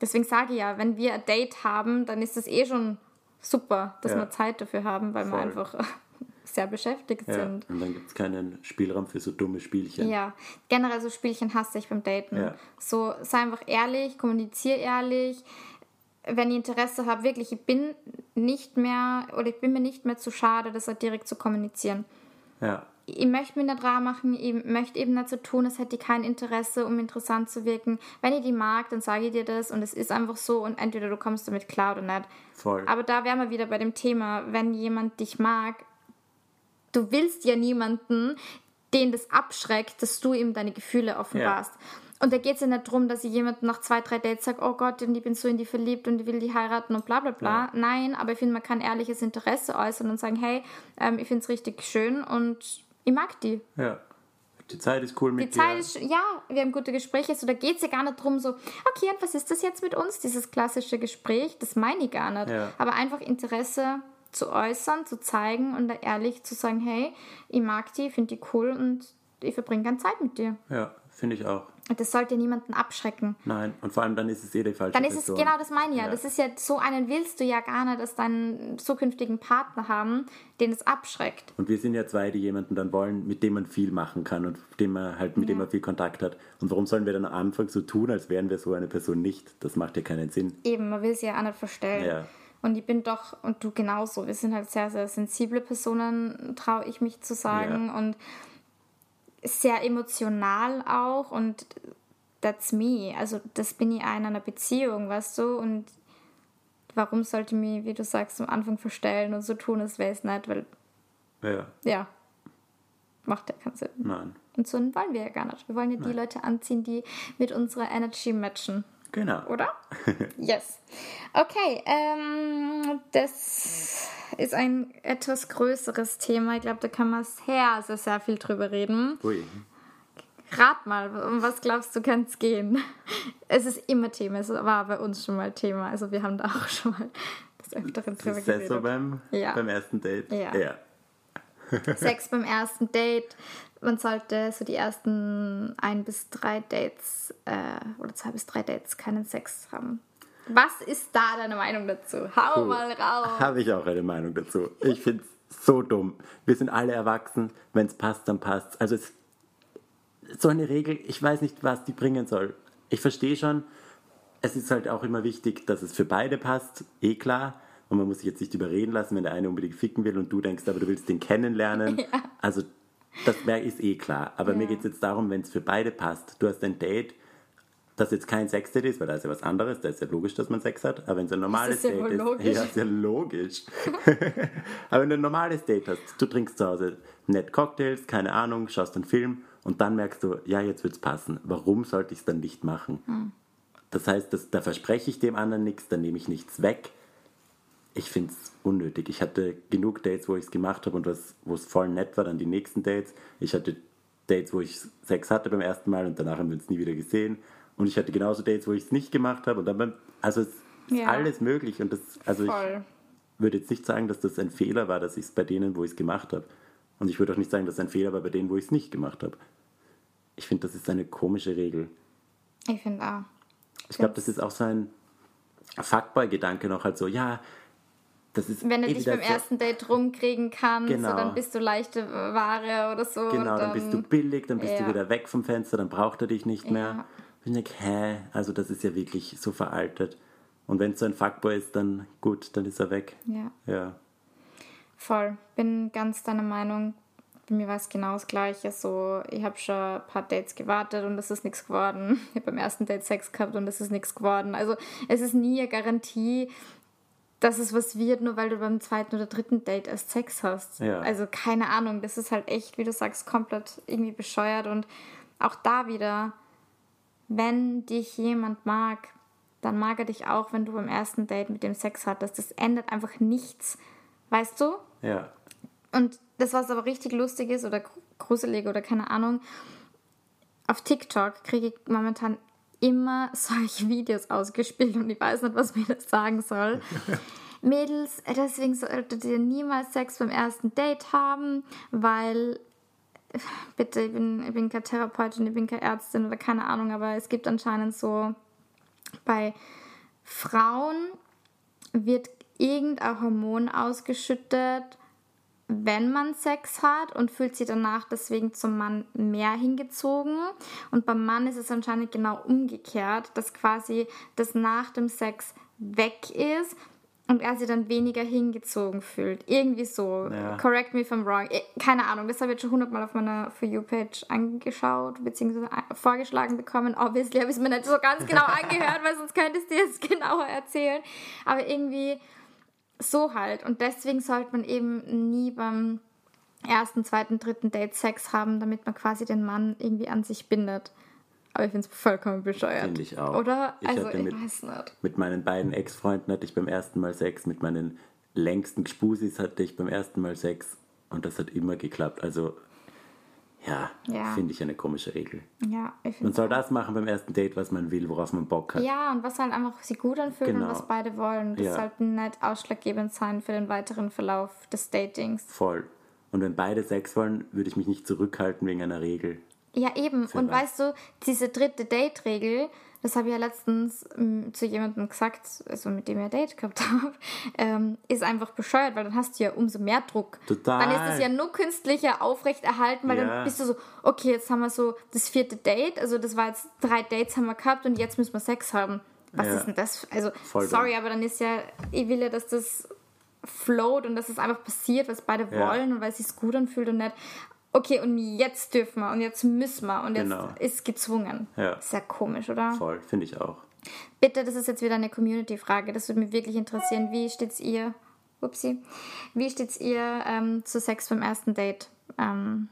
Deswegen sage ich ja, wenn wir ein Date haben, dann ist das eh schon super, dass Ja. wir Zeit dafür haben, weil wir Voll. einfach sehr beschäftigt ja. sind. Und dann gibt es keinen Spielraum für so dumme Spielchen. Ja, generell so Spielchen hasse ich beim Daten. Ja. So, sei einfach ehrlich, kommuniziere ehrlich. Wenn ich Interesse habe, wirklich, ich bin nicht mehr oder ich bin mir nicht mehr zu schade, das halt direkt zu kommunizieren. Ja. Ich möchte mich nicht rar machen, ich möchte eben nicht so tun, als hätte ich kein Interesse, um interessant zu wirken. Wenn ich die mag, dann sage ich dir das und es ist einfach so und entweder du kommst damit klar oder nicht. Voll. Aber da wären wir wieder bei dem Thema, wenn jemand dich mag, du willst ja niemanden, den das abschreckt, dass du ihm deine Gefühle offenbarst. Und da geht es ja nicht darum, dass ich jemanden nach zwei, drei Dates sage, oh Gott, ich bin so in die verliebt und ich will die heiraten und bla bla bla. Nein, aber ich finde, man kann ehrliches Interesse äußern und sagen, hey, ähm, ich finde es richtig schön und ich mag die. ja. Die Zeit ist cool mit Die Zeit dir. ist, ja, wir haben gute Gespräche. So, da geht es ja gar nicht drum, so, okay, und was ist das jetzt mit uns? Dieses klassische Gespräch, das meine ich gar nicht. Ja. Aber einfach Interesse zu äußern, zu zeigen und da ehrlich zu sagen, hey, ich mag die, finde die cool und ich verbringe gerne Zeit mit dir. Ja, finde ich auch. Und das sollte niemanden abschrecken. Nein. Und vor allem dann ist es eh die falsche Dann ist es Person. genau das meine ich ja. Ja. Das ist ja so einen willst du ja gar nicht, dass deinen zukünftigen Partner haben, den es abschreckt. Und wir sind ja zwei, die jemanden dann wollen, mit dem man viel machen kann und dem man halt, mit dem man viel Kontakt hat. Und warum sollen wir dann am Anfang so tun, als wären wir so eine Person nicht? Das macht ja keinen Sinn. Eben, man will sie ja auch nicht verstellen. Ja. Und ich bin doch, und du genauso, wir sind halt sehr, sehr sensible Personen, traue ich mich zu sagen. Ja. Und sehr emotional auch. Und that's me. Also das bin ich auch in einer Beziehung, weißt du? Und warum sollte ich mich, wie du sagst, am Anfang verstellen und so tun, als wäre es nicht, weil, Ja, ja, macht ja keinen Sinn. nein. Und so wollen wir ja gar nicht. Wir wollen ja die Leute anziehen, die mit unserer Energy matchen. Genau. Oder? yes. Okay, ähm, das ist ein etwas größeres Thema. Ich glaube, da kann man sehr, sehr, sehr viel drüber reden. Ui. Rat mal, um was glaubst du, kann es gehen? Es ist immer Thema, es war bei uns schon mal Thema. Also wir haben da auch schon mal des Öfteren drüber das geredet. so beim, Ja. beim ersten Date? Ja. ja. Sex beim ersten Date. Man sollte so die ersten ein bis drei Dates äh, oder zwei bis drei Dates keinen Sex haben. Was ist da deine Meinung dazu? Hau mal raus. Habe ich auch eine Meinung dazu. Ich finde es so dumm. Wir sind alle erwachsen. Wenn es passt, dann passt Also es, so eine Regel, ich weiß nicht, was die bringen soll. Ich verstehe schon, es ist halt auch immer wichtig, dass es für beide passt. Eh klar. Und man muss sich jetzt nicht überreden lassen, wenn der eine unbedingt ficken will und du denkst, aber du willst den kennenlernen. Also das wär, ist eh klar. Aber mir Ja. geht es jetzt darum, wenn es für beide passt. Du hast ein Date, das jetzt kein Sexdate ist, weil da ist ja was anderes, da ist ja logisch, dass man Sex hat, aber wenn es ein normales ist ja Date ist, logisch. ja, ist ja logisch. aber wenn du ein normales Date hast, du trinkst zu Hause nett Cocktails, keine Ahnung, schaust einen Film und dann merkst du, ja, jetzt wird's passen. Warum sollte ich es dann nicht machen? Hm. Das heißt, das, da verspreche ich dem anderen nichts, da nehme ich nichts weg. Ich finde es unnötig. Ich hatte genug Dates, wo ich es gemacht habe und was, wo es voll nett war, dann die nächsten Dates. Ich hatte Dates, wo ich Sex hatte beim ersten Mal und danach haben wir uns nie wieder gesehen. Und ich hatte genauso Dates, wo ich es nicht gemacht habe und dann also es ist Ja. alles möglich und das, also ich Voll. würde jetzt nicht sagen, dass das ein Fehler war, dass ich es bei denen, wo ich es gemacht habe. Und ich würde auch nicht sagen, dass es ein Fehler war bei denen, wo ich es nicht gemacht habe. Ich finde, das ist eine komische Regel. Ich finde auch. Ich glaube, das ist auch so ein Fuckboy-Gedanke noch halt so, ja, das ist Wenn er eh dich beim so- ersten Date rumkriegen kannst, Genau. dann bist du leichte Ware oder so. Genau, und dann bist du billig, dann bist du ja. wieder weg vom Fenster, dann braucht er dich nicht mehr. Ja. Ich denke, hä? Also das ist ja wirklich so veraltet. Und wenn es so ein Fuckboy ist, dann gut, dann ist er weg. Ja, Ja. voll. Bin ganz deiner Meinung. Bei mir war es genau das Gleiche. So, ich habe schon ein paar Dates gewartet und es ist nichts geworden. Ich habe beim ersten Date Sex gehabt und es ist nichts geworden. Also, es ist nie eine Garantie, dass es was wird, nur weil du beim zweiten oder dritten Date erst Sex hast. Ja. Also, keine Ahnung. Das ist halt echt, wie du sagst, komplett irgendwie bescheuert. Und auch da wieder, wenn dich jemand mag, dann mag er dich auch, wenn du beim ersten Date mit dem Sex hattest. Das ändert einfach nichts. Weißt du? Ja. Und das, was aber richtig lustig ist oder gru- gruselig oder keine Ahnung, auf TikTok kriege ich momentan immer solche Videos ausgespielt und ich weiß nicht, was mir das sagen soll. Mädels, deswegen solltet ihr niemals Sex beim ersten Date haben, weil bitte, ich bin, ich bin keine Therapeutin, ich bin keine Ärztin oder keine Ahnung, aber es gibt anscheinend so bei Frauen wird irgendein Hormon ausgeschüttet, wenn man Sex hat und fühlt sich danach deswegen zum Mann mehr hingezogen. Und beim Mann ist es anscheinend genau umgekehrt, dass quasi das nach dem Sex weg ist und er sich dann weniger hingezogen fühlt. Irgendwie so. Ja. Correct me if I'm wrong. Eh, Keine Ahnung, das habe ich jetzt schon hundertmal auf meiner For You-Page angeschaut, beziehungsweise a- vorgeschlagen bekommen. Obviously habe ich es mir nicht so ganz genau angehört, weil sonst könnte ich es dir jetzt genauer erzählen. Aber irgendwie so halt. Und deswegen sollte man eben nie beim ersten, zweiten, dritten Date Sex haben, damit man quasi den Mann irgendwie an sich bindet. Aber ich finde es vollkommen bescheuert. Finde ich auch. Oder? Ich also, ich mit- weiß nicht. Mit meinen beiden Ex-Freunden hatte ich beim ersten Mal Sex, mit meinen längsten Gspusis hatte ich beim ersten Mal Sex und das hat immer geklappt. Also, ja, Ja. finde ich eine komische Regel. Ja, ich Man soll das machen beim ersten Date, was man will, worauf man Bock hat. Ja, und was halt einfach sich gut anfühlt Genau. und was beide wollen. Das Ja. sollte nicht ausschlaggebend sein für den weiteren Verlauf des Datings. Voll. Und wenn beide Sex wollen, würde ich mich nicht zurückhalten wegen einer Regel. Ja, eben. Und was? weißt du, diese dritte Date-Regel, das habe ich ja letztens ähm, zu jemandem gesagt, also mit dem ich ein Date gehabt habe, ähm, ist einfach bescheuert, weil dann hast du ja umso mehr Druck. Total. Dann ist es ja nur künstlicher aufrechterhalten, weil Ja. dann bist du so, okay, jetzt haben wir so das vierte Date, also das war jetzt drei Dates haben wir gehabt und jetzt müssen wir Sex haben. Was Ja. ist denn das? Also, Voll sorry, dumm. aber dann ist ja, ich will ja, dass das float und dass es einfach passiert, was beide Ja. wollen und weil es sich gut anfühlt und nicht, okay, und jetzt dürfen wir und jetzt müssen wir und jetzt Genau. ist gezwungen. Ja. Sehr komisch, oder? Voll, finde ich auch. Bitte, das ist jetzt wieder eine Community-Frage. Das würde mich wirklich interessieren. Wie steht's ihr? Upsi. Wie steht's ihr ähm, zu Sex beim ersten Date? Ähm,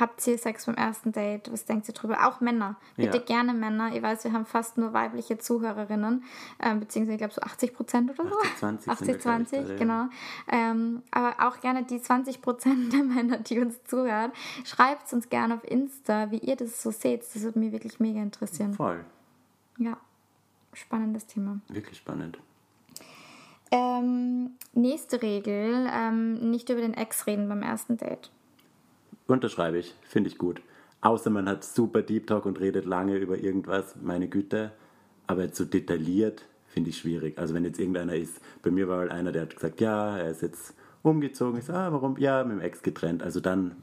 habt ihr Sex beim ersten Date? Was denkt ihr drüber? Auch Männer. Bitte Ja. gerne Männer. Ich weiß, wir haben fast nur weibliche Zuhörerinnen, ähm, beziehungsweise ich glaube so 80 Prozent oder so. 80, 20 sind wir, 80, glaub ich, 20, gerade, ja. genau. Ähm, aber auch gerne die 20 Prozent der Männer, die uns zuhören. Schreibt uns gerne auf Insta, wie ihr das so seht. Das würde mich wirklich mega interessieren. Voll, Ja, spannendes Thema. wirklich spannend. Ähm, nächste Regel, ähm, nicht über den Ex reden beim ersten Date. Unterschreibe ich, finde ich gut. Außer man hat super Deep Talk und redet lange über irgendwas, meine Güte. Aber so detailliert finde ich schwierig. Also wenn jetzt irgendeiner ist, bei mir war mal einer, der hat gesagt, ja, er ist jetzt umgezogen. Ich so, ah, warum? Ja, mit dem Ex getrennt. Also dann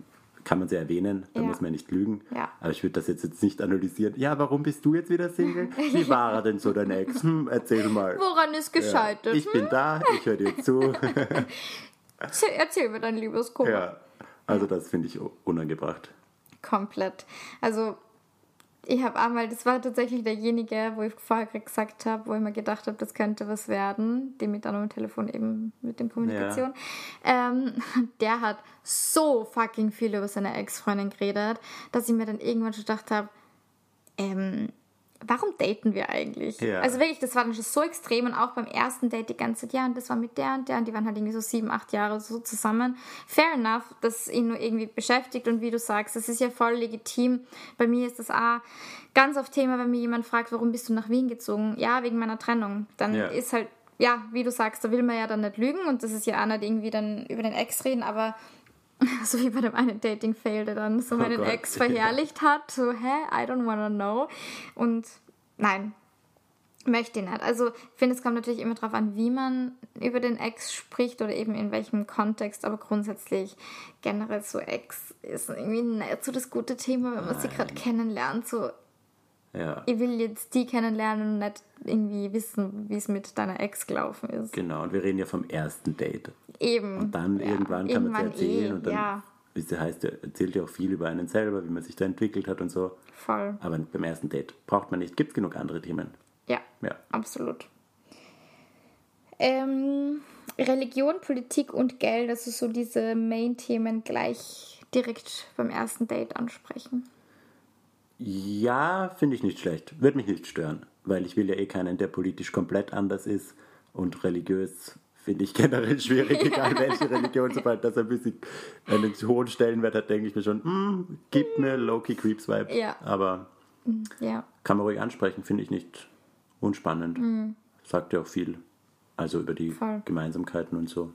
kann man sie erwähnen, da Ja. muss man nicht lügen. Ja. Aber ich würde das jetzt, jetzt nicht analysieren. Ja, warum bist du jetzt wieder Single? Wie war er denn so, dein Ex? Hm, erzähl mal. Woran ist Ja. gescheitert? Ich bin da, ich höre dir zu. Erzähl, erzähl mir dein Liebeskummer. ja. Also das finde ich unangebracht. Komplett. Also, ich habe einmal, das war tatsächlich derjenige, wo ich vorher gesagt habe, wo ich mir gedacht habe, das könnte was werden, dem ich dann am Telefon eben mit dem Kommunikation. Ähm, der hat so fucking viel über seine Ex-Freundin geredet, dass ich mir dann irgendwann schon gedacht habe, ähm, warum daten wir eigentlich? Ja. Also wirklich, das war dann schon so extrem und auch beim ersten Date die ganze Zeit, ja, und das war mit der und der und die waren halt irgendwie so sieben, acht Jahre so zusammen. Fair enough, dass ihn nur irgendwie beschäftigt und wie du sagst, das ist ja voll legitim. Bei mir ist das auch ganz oft Thema, wenn mir jemand fragt, warum bist du nach Wien gezogen? Ja, wegen meiner Trennung. Dann Ja. ist halt, ja, wie du sagst, da will man ja dann nicht lügen und das ist ja auch nicht irgendwie dann über den Ex reden, aber so wie bei dem einen Dating-Fail, der dann so meinen Oh. Ex verherrlicht hat, so, hä, I don't wanna know. Und nein, möchte ich nicht. Also ich finde, es kommt natürlich immer darauf an, wie man über den Ex spricht oder eben in welchem Kontext, aber grundsätzlich generell so Ex ist irgendwie nicht so das gute Thema, wenn man sie gerade kennenlernt. So, Ja. ich will jetzt die kennenlernen und nicht irgendwie wissen, wie es mit deiner Ex gelaufen ist. Genau, und wir reden ja vom ersten Date. Eben. Und dann Ja, irgendwann kann man es erzählen eh, und dann ja, ist, heißt, er erzählt ja auch viel über einen selber, wie man sich da entwickelt hat und so. voll. Aber beim ersten Date braucht man nicht, gibt es genug andere Themen. Ja, Ja. absolut. Ähm, Religion, Politik und Geld, also so diese Main-Themen gleich direkt beim ersten Date ansprechen. Ja, finde ich nicht schlecht. Würde mich nicht stören, weil ich will ja eh keinen, der politisch komplett anders ist und religiös finde ich generell schwierig, egal welche Religion, sobald das ein bisschen einen hohen Stellenwert hat, denke ich mir schon, hm, gib mir Loki Creeps Vibe. Ja. Aber Ja, kann man ruhig ansprechen, finde ich nicht unspannend. Sagt ja auch viel. Also über die Mhm. Voll. Gemeinsamkeiten und so.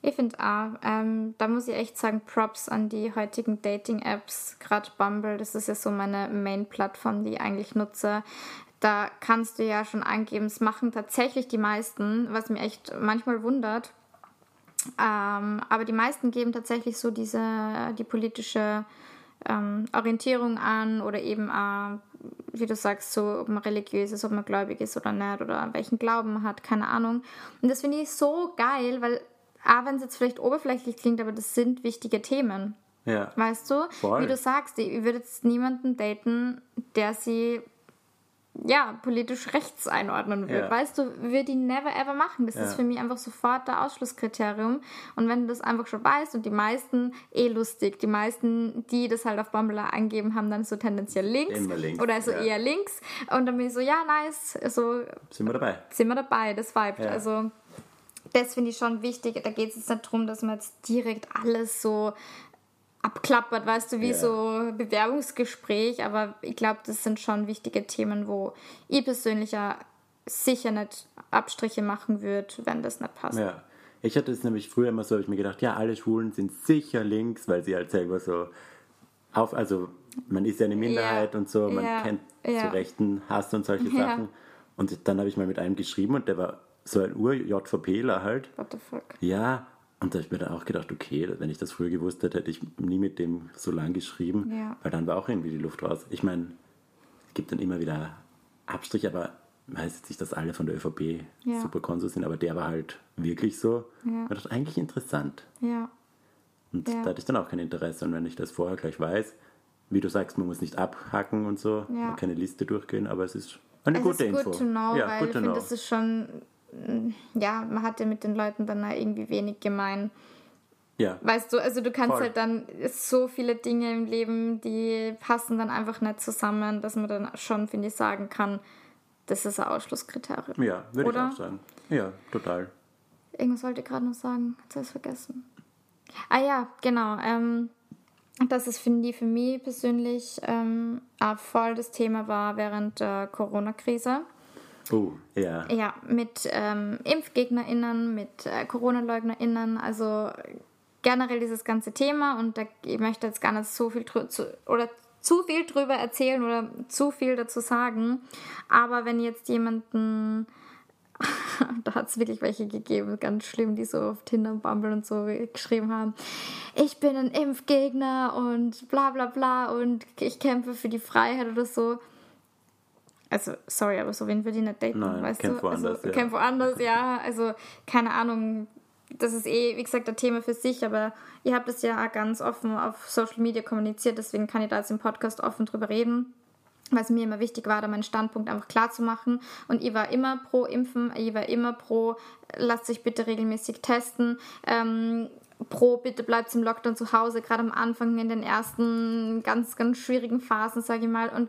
ich finde auch, ähm, da muss ich echt sagen, Props an die heutigen Dating-Apps, gerade Bumble, das ist ja so meine Main-Plattform, die ich eigentlich nutze. Da kannst du ja schon angeben, es machen tatsächlich die meisten, was mich echt manchmal wundert. Ähm, aber die meisten geben tatsächlich so diese, die politische ähm, Orientierung an oder eben, äh, wie du sagst, so, ob man religiös ist, ob man gläubig ist oder nicht oder welchen Glauben man hat, keine Ahnung. Und das finde ich so geil, weil, auch wenn es jetzt vielleicht oberflächlich klingt, aber das sind wichtige Themen. Ja. Weißt du? Voll. Wie du sagst, ich würde jetzt niemanden daten, der sie ja, politisch rechts einordnen wird. Ja. Weißt du, würde ich never ever machen. Das Ja. ist für mich einfach sofort der Ausschlusskriterium. Und wenn du das einfach schon weißt und die meisten eh lustig, die meisten, die das halt auf Bumble angeben, haben dann so tendenziell links, Immer links, oder so ja. eher links. Und dann bin ich so, ja, nice, so Sind wir dabei? sind wir dabei, das vibet. Also das finde ich schon wichtig. Da geht es jetzt nicht darum, dass man jetzt direkt alles so abklappert, weißt du, wie Ja. so Bewerbungsgespräch. Aber ich glaube, das sind schon wichtige Themen, wo ich persönlich ja sicher nicht Abstriche machen würde, wenn das nicht passt. Ja. Ich hatte es nämlich früher immer so, habe ich mir gedacht, ja, alle Schwulen sind sicher links, weil sie halt selber so auf, also man ist ja eine Minderheit Ja. und so, man Ja. kennt Ja. so rechten Hass und solche. Sachen. Und dann habe ich mal mit einem geschrieben und der war so ein Ur-JVPler halt. What the fuck? Ja, und da habe ich mir dann auch gedacht, okay, wenn ich das früher gewusst hätte, hätte ich nie mit dem so lang geschrieben, Ja. weil dann war auch irgendwie die Luft raus. Ich meine, es gibt dann immer wieder Abstriche, aber heißt jetzt nicht, dass alle von der ÖVP Ja. super Konsum sind, aber der war halt wirklich so. Ja. Ich dachte, eigentlich interessant. Ja. Und Ja. da hatte ich dann auch kein Interesse. Und wenn ich das vorher gleich weiß, wie du sagst, man muss nicht abhacken und so, Ja. man kann eine Liste durchgehen, aber es ist eine Es gute ist Info. good to know, ja, weil ich finde, das ist schon, ja, man hat ja mit den Leuten dann irgendwie wenig gemein. ja, Weißt du, also du kannst Voll. halt dann so viele Dinge im Leben, die passen dann einfach nicht zusammen, dass man dann schon, finde ich, sagen kann, das ist ein Ausschlusskriterium. ja würde ich auch sagen. Ja, total. Irgendwas wollte ich gerade noch sagen, jetzt habe ich es vergessen. Ah ja, genau. Ähm, dass es finde ich für mich persönlich ähm, voll das Thema war während der Corona-Krise. Oh, ja. Ja, mit ähm, ImpfgegnerInnen, mit äh, Corona-LeugnerInnen, also generell dieses ganze Thema und da, ich möchte jetzt gar nicht so viel zu, oder zu viel drüber erzählen oder zu viel dazu sagen, aber wenn jetzt jemanden, da hat es wirklich welche gegeben, ganz schlimm, die so auf Tinder und Bumble und so geschrieben haben, ich bin ein Impfgegner und bla bla bla und ich kämpfe für die Freiheit oder so. Also, sorry, aber so wen würde ich nicht daten, Nein, weißt kämpf du? woanders, also, ja. kämpf woanders, ja. Also, keine Ahnung. Das ist eh, wie gesagt, ein Thema für sich, aber ihr habt es ja auch ganz offen auf Social Media kommuniziert, deswegen kann ich da jetzt im Podcast offen drüber reden. Weil es mir immer wichtig war, da meinen Standpunkt einfach klar zu machen. Und ich war immer pro Impfen, ich war immer pro, lasst euch bitte regelmäßig testen. Ähm, pro, bitte bleibt im Lockdown zu Hause, gerade am Anfang in den ersten ganz, ganz schwierigen Phasen, sage ich mal. Und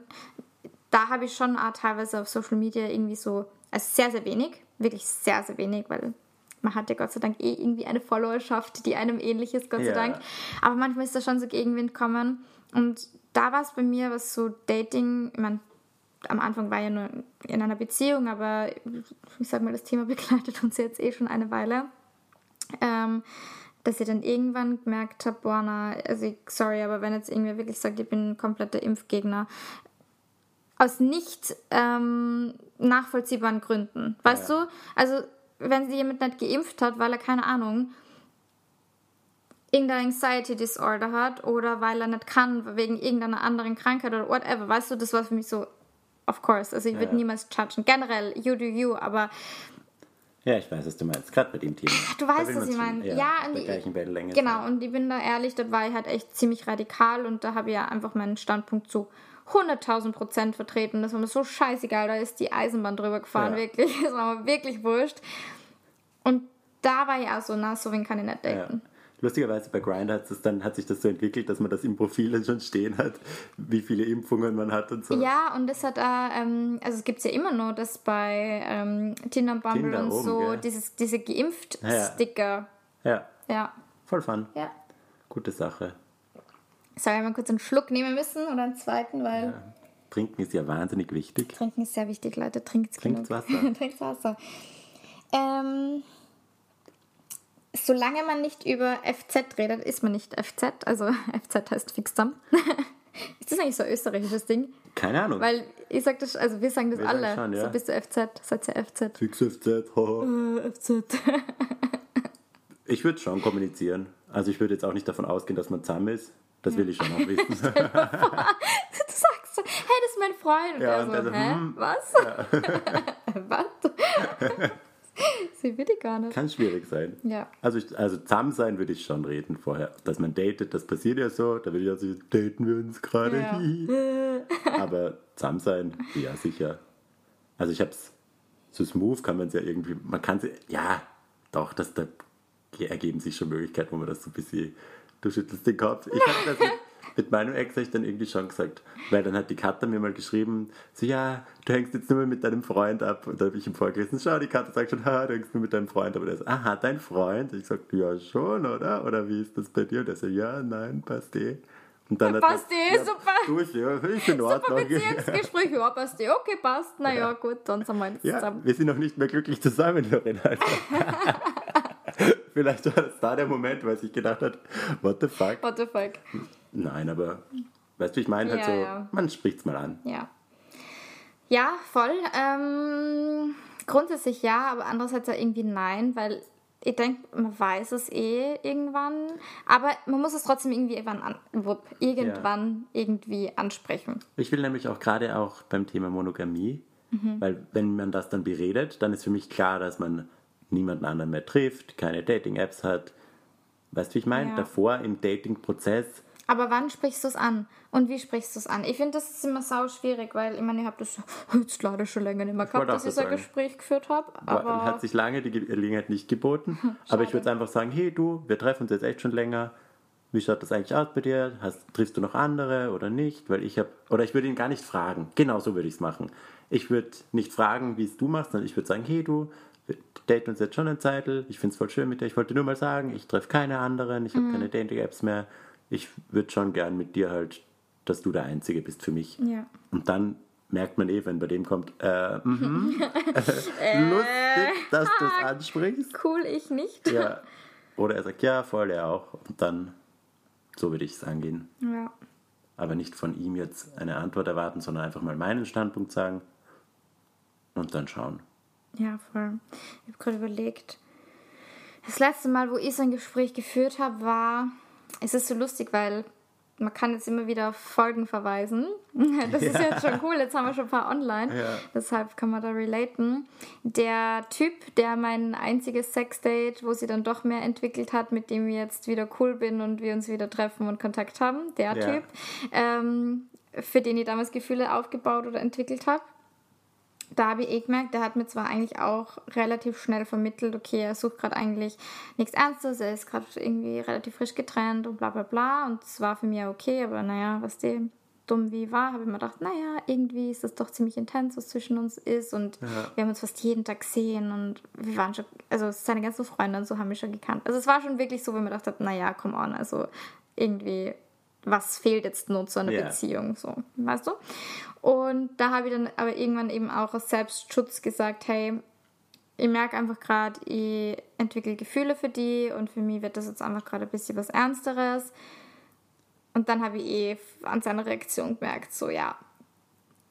da habe ich schon auch teilweise auf Social Media irgendwie so, also sehr, sehr wenig, wirklich sehr, sehr wenig, weil man hat ja Gott sei Dank eh irgendwie eine Followerschaft, die einem ähnlich ist, Gott sei Ja. Dank. Aber manchmal ist da schon so Gegenwind kommen. Und da war es bei mir, was so Dating, ich meine, am Anfang war ja nur in einer Beziehung, aber ich sag mal, das Thema begleitet uns jetzt eh schon eine Weile. Ähm, dass ich dann irgendwann gemerkt habe, boah, na, also ich, sorry, aber wenn jetzt irgendwer wirklich sagt, ich bin ein kompletter Impfgegner, aus nicht ähm, nachvollziehbaren Gründen. Weißt Ja. du? Also, wenn sie jemand nicht geimpft hat, weil er keine Ahnung irgendein Anxiety Disorder hat oder weil er nicht kann wegen irgendeiner anderen Krankheit oder whatever. Weißt du, das war für mich so, of course. Also ich würde Ja. niemals judgen. Generell, you do you, aber Ja, ich weiß, was du meinst. Gerade bei dem Thema. Du Da weißt, was ich meine. Ja, Ja, und ich-. Genau, und ich bin da ehrlich, dort war ich halt echt ziemlich radikal und da habe ich ja einfach meinen Standpunkt zu 100.000 Prozent vertreten. Das war mir so scheißegal, da ist die Eisenbahn drüber gefahren, Ja. wirklich. Das war mir wirklich wurscht. Und da war auch so, na, so wen kann ich nicht Ja. daten. Lustigerweise bei Grindr hat, es dann, hat sich das so entwickelt, dass man das im Profil dann schon stehen hat, wie viele Impfungen man hat und so. Ja, und das hat auch, ähm, also es gibt es ja immer noch, dass bei ähm, Tinder und Bumble Tinder und oben, so gell? dieses, diese Ja. Geimpft-Sticker. Ja, Ja. voll fun. ja. Gute Sache. Soll ich mal kurz einen Schluck nehmen müssen oder einen zweiten, weil Trinken ist ja wahnsinnig wichtig. Trinken ist sehr wichtig, Leute. Trinkt Trinkt. Wasser. Trinkt Wasser. Ähm, solange man nicht über FZ redet, ist man nicht FZ. Also FZ heißt Fixam. ist das eigentlich so ein österreichisches Ding? Keine Ahnung. Weil ich sag das, also wir sagen das Wir sagen alle. schon, ja. So bist du FZ, seid ihr FZ. Fix FZ, haha. Äh, FZ. Ich würde schon kommunizieren. Also ich würde jetzt auch nicht davon ausgehen, dass man zusammen ist. Das will ich schon auch wissen. du sagst so, hey, das ist mein Freund. Und Ja, er so, er so, hä? hm. Was? Was? Sie will ich gar nicht. Kann schwierig sein. Ja. Also, ich, also zusammen sein würde ich schon reden vorher. Dass man datet, das passiert ja so. Da will ich also, daten wir uns gerade. Ja. Aber zusammen sein, ja sicher. Also ich hab's, so smooth kann man es ja irgendwie, man kann sie, ja, doch, das, da ergeben sich schon Möglichkeiten, wo man das so ein bisschen, du schüttelst den Kopf. Ich hatte das mit, mit meinem Ex, habe ich dann irgendwie schon gesagt, weil dann hat die Katha mir mal geschrieben, so ja, du hängst jetzt nur mit deinem Freund ab. Und da habe ich ihm vorgelesen, schau, die Katha sagt schon, ha, du hängst nur mit deinem Freund ab. Und er so, aha, dein Freund? Ich sag, ja schon, oder? Oder wie ist das bei dir? Und er so, ja, nein, passt eh. Und dann hat Passt eh, ja, super. Du, ist ja, ist in Super Ordnung. Beziehungsgespräch, ja, passt eh. Okay, passt. Naja, gut, dann sind wir jetzt Ja, zusammen. wir sind noch nicht mehr glücklich zusammen, Lorena. Also. Vielleicht war das da der Moment, weil sich gedacht hat, what the fuck? What the fuck? Nein, aber weißt du, ich meine halt Ja, so, ja. man spricht's mal an. Ja. Ja, voll. Ähm, grundsätzlich ja, aber andererseits ja irgendwie nein, weil ich denke, man weiß es eh irgendwann, aber man muss es trotzdem irgendwie irgendwann, an, irgendwann irgendwie ansprechen. Ich will nämlich auch gerade auch beim Thema Monogamie, Mhm. weil wenn man das dann beredet, dann ist für mich klar, dass man niemanden anderen mehr trifft, keine Dating-Apps hat, Weißt du, wie ich meine? Ja. Davor im Dating-Prozess. Aber wann sprichst du es an? Und wie sprichst du es an? Ich finde, das ist immer sau schwierig, weil ich meine, ich habe das jetzt leider schon länger nicht mehr gehabt, dass ich so ein. Gespräch geführt habe. Aber hat sich lange die Gelegenheit nicht geboten. Aber ich würde einfach sagen, hey du, wir treffen uns jetzt echt schon länger. Wie schaut das eigentlich aus bei dir? Hast, triffst du noch andere oder nicht? Weil ich habe, oder ich würde ihn gar nicht fragen. Genau so würde ich es machen. Ich würde nicht fragen, wie es du machst, sondern ich würde sagen, hey du, daten uns jetzt schon eine Zeitl. Ich finde es voll schön mit dir. Ich wollte nur mal sagen, ich treffe keine anderen. Ich habe keine Dating-Apps mehr. Ich würde schon gern mit dir halt, dass du der Einzige bist für mich. Ja. Und dann merkt man eh, wenn bei dem kommt, äh, mhm. lustig, dass du es ansprichst. cool, ich nicht. Ja. Oder er sagt, ja, voll, er auch. Und dann, so würde ich es angehen. Ja. Aber nicht von ihm jetzt eine Antwort erwarten, sondern einfach mal meinen Standpunkt sagen und dann schauen. Ja, voll. Ich habe gerade überlegt. Das letzte Mal, wo ich so ein Gespräch geführt habe, war. Es ist so lustig, weil man kann jetzt immer wieder auf Folgen verweisen. Das ist jetzt schon cool. Jetzt haben wir schon ein paar online. Ja. Deshalb kann man da relaten. Der Typ, der mein einziges Sexdate, wo sie dann doch mehr entwickelt hat, mit dem ich jetzt wieder cool bin und wir uns wieder treffen und Kontakt haben, der Ja. Typ, ähm, für den ich damals Gefühle aufgebaut oder entwickelt habe da habe ich eh gemerkt, der hat mir zwar eigentlich auch relativ schnell vermittelt, okay, er sucht gerade eigentlich nichts Ernstes, er ist gerade irgendwie relativ frisch getrennt und bla bla bla. Und es war für mich okay, aber naja, was dem dumm wie war, habe ich mir gedacht, naja, irgendwie ist das doch ziemlich intens, was zwischen uns ist. Und wir haben uns fast jeden Tag gesehen und wir waren schon, also seine ganzen Freunde und so haben wir schon gekannt. Also es war schon wirklich so, wenn man gedacht hat, naja, come on, also irgendwie was fehlt jetzt nur zu einer Ja. Beziehung, so, weißt du? Und da habe ich dann aber irgendwann eben auch aus Selbstschutz gesagt, hey, ich merke einfach gerade, ich entwickle Gefühle für die und für mich wird das jetzt einfach gerade ein bisschen was Ernsteres. Und dann habe ich eh an seiner Reaktion gemerkt, so ja,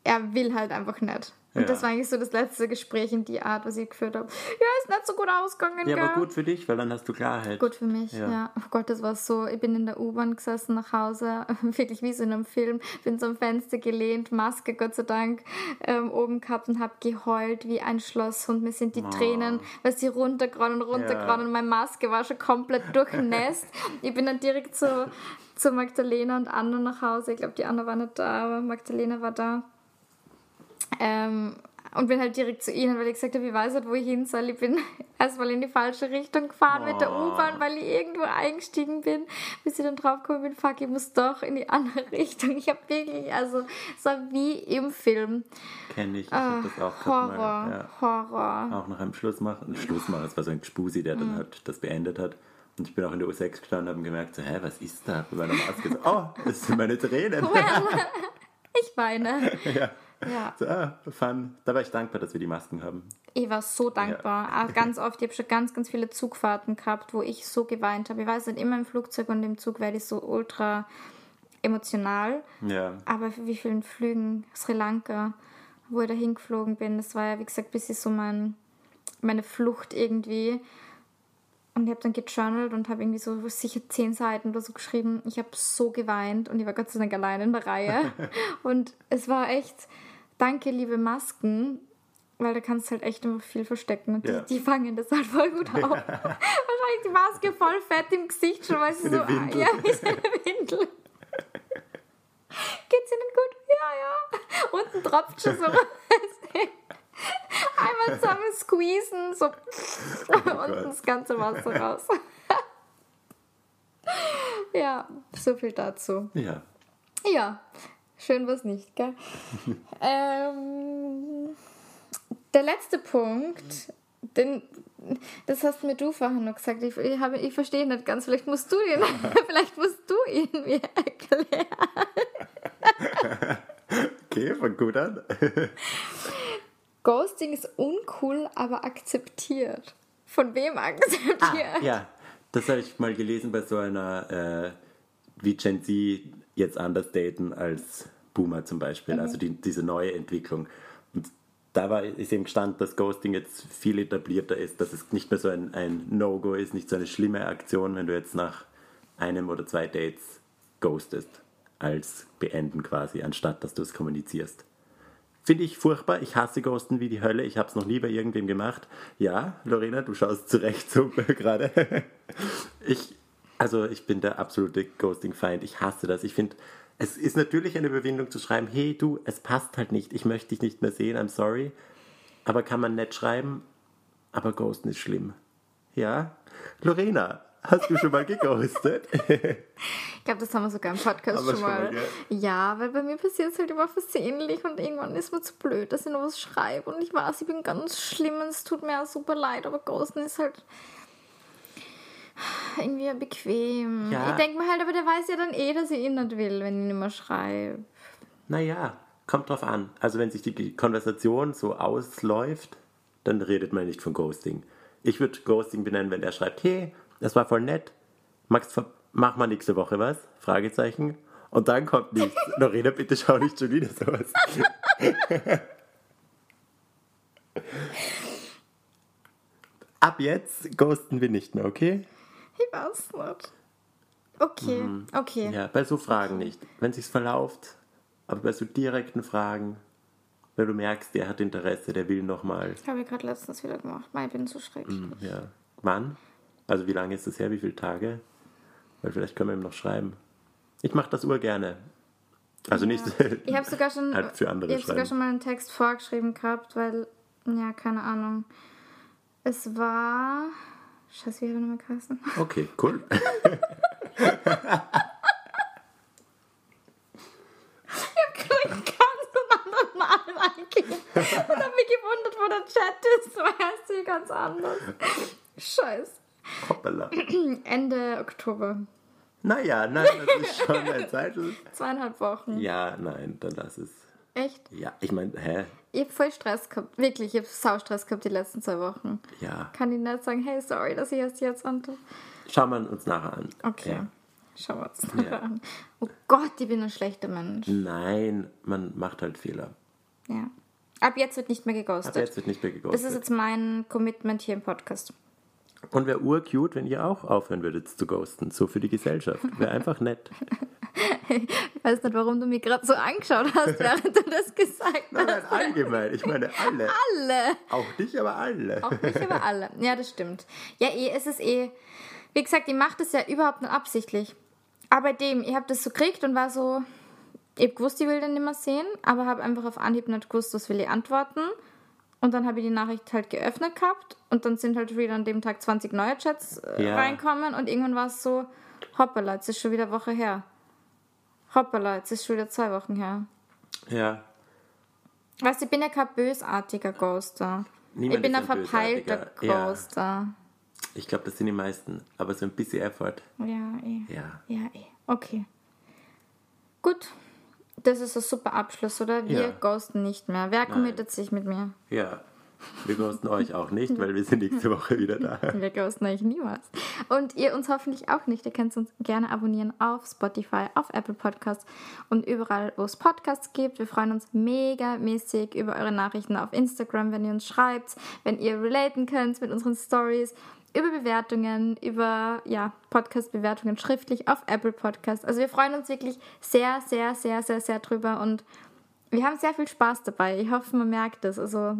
er will halt einfach nicht. Und Ja. das war eigentlich so das letzte Gespräch in die Art, was ich geführt habe. Ja, ist nicht so gut ausgegangen, Ja, gell? aber gut für dich, weil dann hast du Klarheit. Gut für mich, Ja. ja. Oh Gott, das war so. Ich bin in der U-Bahn gesessen nach Hause, wirklich wie so in einem Film. Bin zum Fenster gelehnt, Maske Gott sei Dank ähm, oben gehabt und habe geheult wie ein Schlosshund. Mir sind die Tränen, weil sie runtergerannt und runtergerannt Ja. und meine Maske war schon komplett durchnässt. ich bin dann direkt zu, zu Magdalena und Anna nach Hause. Ich glaube, die Anna war nicht da, aber Magdalena war da. Ähm, und bin halt direkt zu ihnen, weil ich gesagt habe, ich weiß nicht, wo ich hin soll. Ich bin erstmal in die falsche Richtung gefahren mit der Oh. U-Bahn, weil ich irgendwo eingestiegen bin, bis ich dann draufgekommen bin, fuck, ich muss doch in die andere Richtung. Ich habe wirklich, also, es war wie im Film. Kenne ich, ich Ah, habe das auch Horror, mal. Ja. Horror. Auch nach einem Schlussmacher. Ein Schlussmacher, es war so ein Gspusi, der Mhm. dann halt das beendet hat. Und ich bin auch in der U6 gestanden und habe gemerkt, so, hä, was ist da? Bei meiner Maske so, oh, das sind meine Tränen. Ich weine. ja. Ja, So, ah, fun. Da war ich dankbar, dass wir die Masken haben. ich war so dankbar. Auch Ganz oft, ich habe schon ganz, ganz viele Zugfahrten gehabt, wo ich so geweint habe. Ich weiß nicht, immer im Flugzeug und im Zug werde ich so ultra emotional. Ja. Aber für wie vielen Flügen Sri Lanka, wo ich da hingeflogen bin, das war ja, wie gesagt, bis ich so mein, meine Flucht irgendwie. Und ich habe dann gejournalt und habe irgendwie so sicher zehn Seiten oder so geschrieben. Ich habe so geweint und ich war Gott sei Dank allein in der Reihe. und es war echt, danke, liebe Masken, weil da kannst du halt echt immer viel verstecken. Und Ja. die, die fangen das halt voll gut auf. Wahrscheinlich die Maske voll fett im Gesicht schon, weil sie so, eine Windel. ja, wie so eine Windel. Geht's Ihnen gut? Ja, ja. Unten tropft schon so raus. Einmal zusammen squeezen, so unten Gott. das ganze Wasser raus. ja, so viel dazu. Ja. Ja, schön was nicht, gell? ähm, der letzte Punkt, den, das hast mir du vorhin noch gesagt. Ich, ich, habe, ich verstehe nicht ganz. Vielleicht musst du ihn, vielleicht musst du ihn mir erklären. Okay, fang gut an. Ghosting ist uncool, aber akzeptiert. Von wem akzeptiert? Ah, ja, das habe ich mal gelesen bei so einer, äh, wie Gen Z jetzt anders daten als Boomer zum Beispiel, Mhm. also die, diese neue Entwicklung. Und da war, ist eben gestanden, dass Ghosting jetzt viel etablierter ist, dass es nicht mehr so ein, ein No-Go ist, nicht so eine schlimme Aktion, wenn du jetzt nach einem oder zwei Dates ghostest, als beenden quasi, anstatt dass du es kommunizierst. Finde ich furchtbar. Ich hasse Ghosten wie die Hölle. Ich habe es noch nie bei irgendwem gemacht. Ja, Lorena, du schaust zurecht so gerade. Ich Also ich bin der absolute Ghosting-Feind. Ich hasse das. Ich finde, es ist natürlich eine Überwindung zu schreiben, hey du, es passt halt nicht, ich möchte dich nicht mehr sehen, I'm sorry. Aber kann man nett schreiben, aber ghosten ist schlimm. Ja? Lorena, hast du schon mal geghostet? Ich glaube, das haben wir sogar im Podcast schon schon mal, mal. ja, weil bei mir passiert es halt immer versehentlich und irgendwann ist mir zu blöd, dass ich noch was schreibe. Und ich weiß, ich bin ganz schlimm und es tut mir auch super leid, aber Ghosten ist halt irgendwie bequem. Ja. Ich denke mir halt, aber der weiß ja dann eh, dass ich ihn nicht will, wenn ich ihn immer schreibe. naja, kommt drauf an. Also wenn sich die Konversation so ausläuft, dann redet man nicht von Ghosting. Ich würde Ghosting benennen, wenn der schreibt, hey, das war voll nett, Max, mach mal nächste Woche was? Fragezeichen. Und dann kommt nichts. Lorena, bitte schau nicht schon wieder sowas. Ab jetzt ghosten wir nicht mehr, okay? Ich weiß nicht. Okay, okay. Mhm. Ja, bei so Fragen nicht. Wenn sich's verlauft, aber bei so direkten Fragen, wenn du merkst, der hat Interesse, der will nochmal. Habe ich gerade letztens wieder gemacht. Ich bin so schrecklich. Ja. Wann? Also wie lange ist das her? Wie viele Tage? Weil vielleicht können wir ihm noch schreiben. Ich mache das urgerne. Also nicht Ich habe sogar schon, halt für andere ich habe sogar schon mal einen Text vorgeschrieben gehabt, weil, ja, keine Ahnung. Es war. Scheiße, wie hat er nochmal geheißen? Okay, cool. Und habe mich gewundert, wo der Chat ist, weil er ist hier ganz anders. Scheiße. Hoppala. Ende Oktober. Naja, nein, das ist schon ein Zeichen. Zweieinhalb Wochen. Ja, nein, dann lass es. Echt? Ja, ich meine, hä? Ich habe voll Stress gehabt. Wirklich, ich habe Saustress gehabt die letzten zwei Wochen. Ja. Kann ich nicht sagen, hey, sorry, dass ich erst jetzt ante. Schauen wir uns nachher an. Okay. Ja. Schauen wir uns nachher an. Oh Gott, ich bin ein schlechter Mensch. Nein, man macht halt Fehler. Ja. Ab jetzt wird nicht mehr geghostet. Aber jetzt wird nicht mehr das geghostet. ist jetzt mein Commitment hier im Podcast. Und wäre urcute, wenn ihr auch aufhören würdet zu ghosten. So für die Gesellschaft. Wäre einfach nett. Ich weiß nicht, warum du mich gerade so angeschaut hast, während du das gesagt hast. Nein, allgemein. Ich meine alle. Alle. Auch dich, aber alle. Auch nicht aber alle. Ja, das stimmt. Ja, eh, es ist eh. Wie gesagt, ich mache das ja überhaupt nicht absichtlich. Aber dem, ich habe das so gekriegt und war so. Ich hab gewusst, ich will den nicht mehr sehen, aber habe einfach auf Anhieb nicht gewusst, was will ich antworten. Und dann habe ich die Nachricht halt geöffnet gehabt und dann sind halt wieder an dem Tag 20 neue Chats äh, Ja. reinkommen und irgendwann war es so, hoppala, jetzt ist schon wieder eine Woche her. Hoppala, jetzt ist schon wieder zwei Wochen her. Ja. Weißt du, ich bin ja kein bösartiger Ghoster. Niemand ich bin ist ein ein verpeilter bösartiger. Ja. Ghoster. Ich glaube, das sind die meisten. Aber so ein bisschen Effort. Ja, eh. Ja. Ja, eh. Okay. Gut. Das ist ein super Abschluss, oder? Wir Ja. ghosten nicht mehr. Wer committet sich mit mir? Ja. Wir ghosten euch auch nicht, weil wir sind nächste Woche wieder da. Wir ghosten euch niemals. Und ihr uns hoffentlich auch nicht. Ihr könnt uns gerne abonnieren auf Spotify, auf Apple Podcasts und überall, wo es Podcasts gibt. Wir freuen uns mega mäßig über eure Nachrichten auf Instagram, wenn ihr uns schreibt, wenn ihr relaten könnt mit unseren Stories, über Bewertungen, über ja, Podcast-Bewertungen schriftlich auf Apple Podcasts. Also wir freuen uns wirklich sehr, sehr, sehr, sehr, sehr drüber und wir haben sehr viel Spaß dabei. Ich hoffe, man merkt es. Also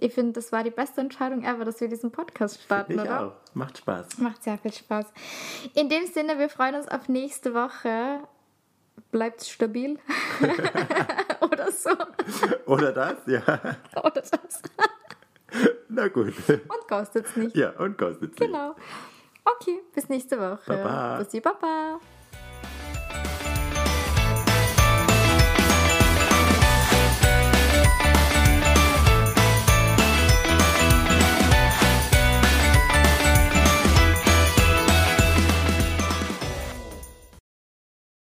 ich finde, das war die beste Entscheidung ever, dass wir diesen Podcast starten, Ich oder? auch. Macht Spaß. Macht sehr viel Spaß. In dem Sinne, wir freuen uns auf nächste Woche. Bleibt stabil. Oder so. Oder das? Ja. Oder das. Na gut. Und ghostet's nicht. Ja, und kostet sich. Genau. Okay, bis nächste Woche. Baba. Bussi, Baba.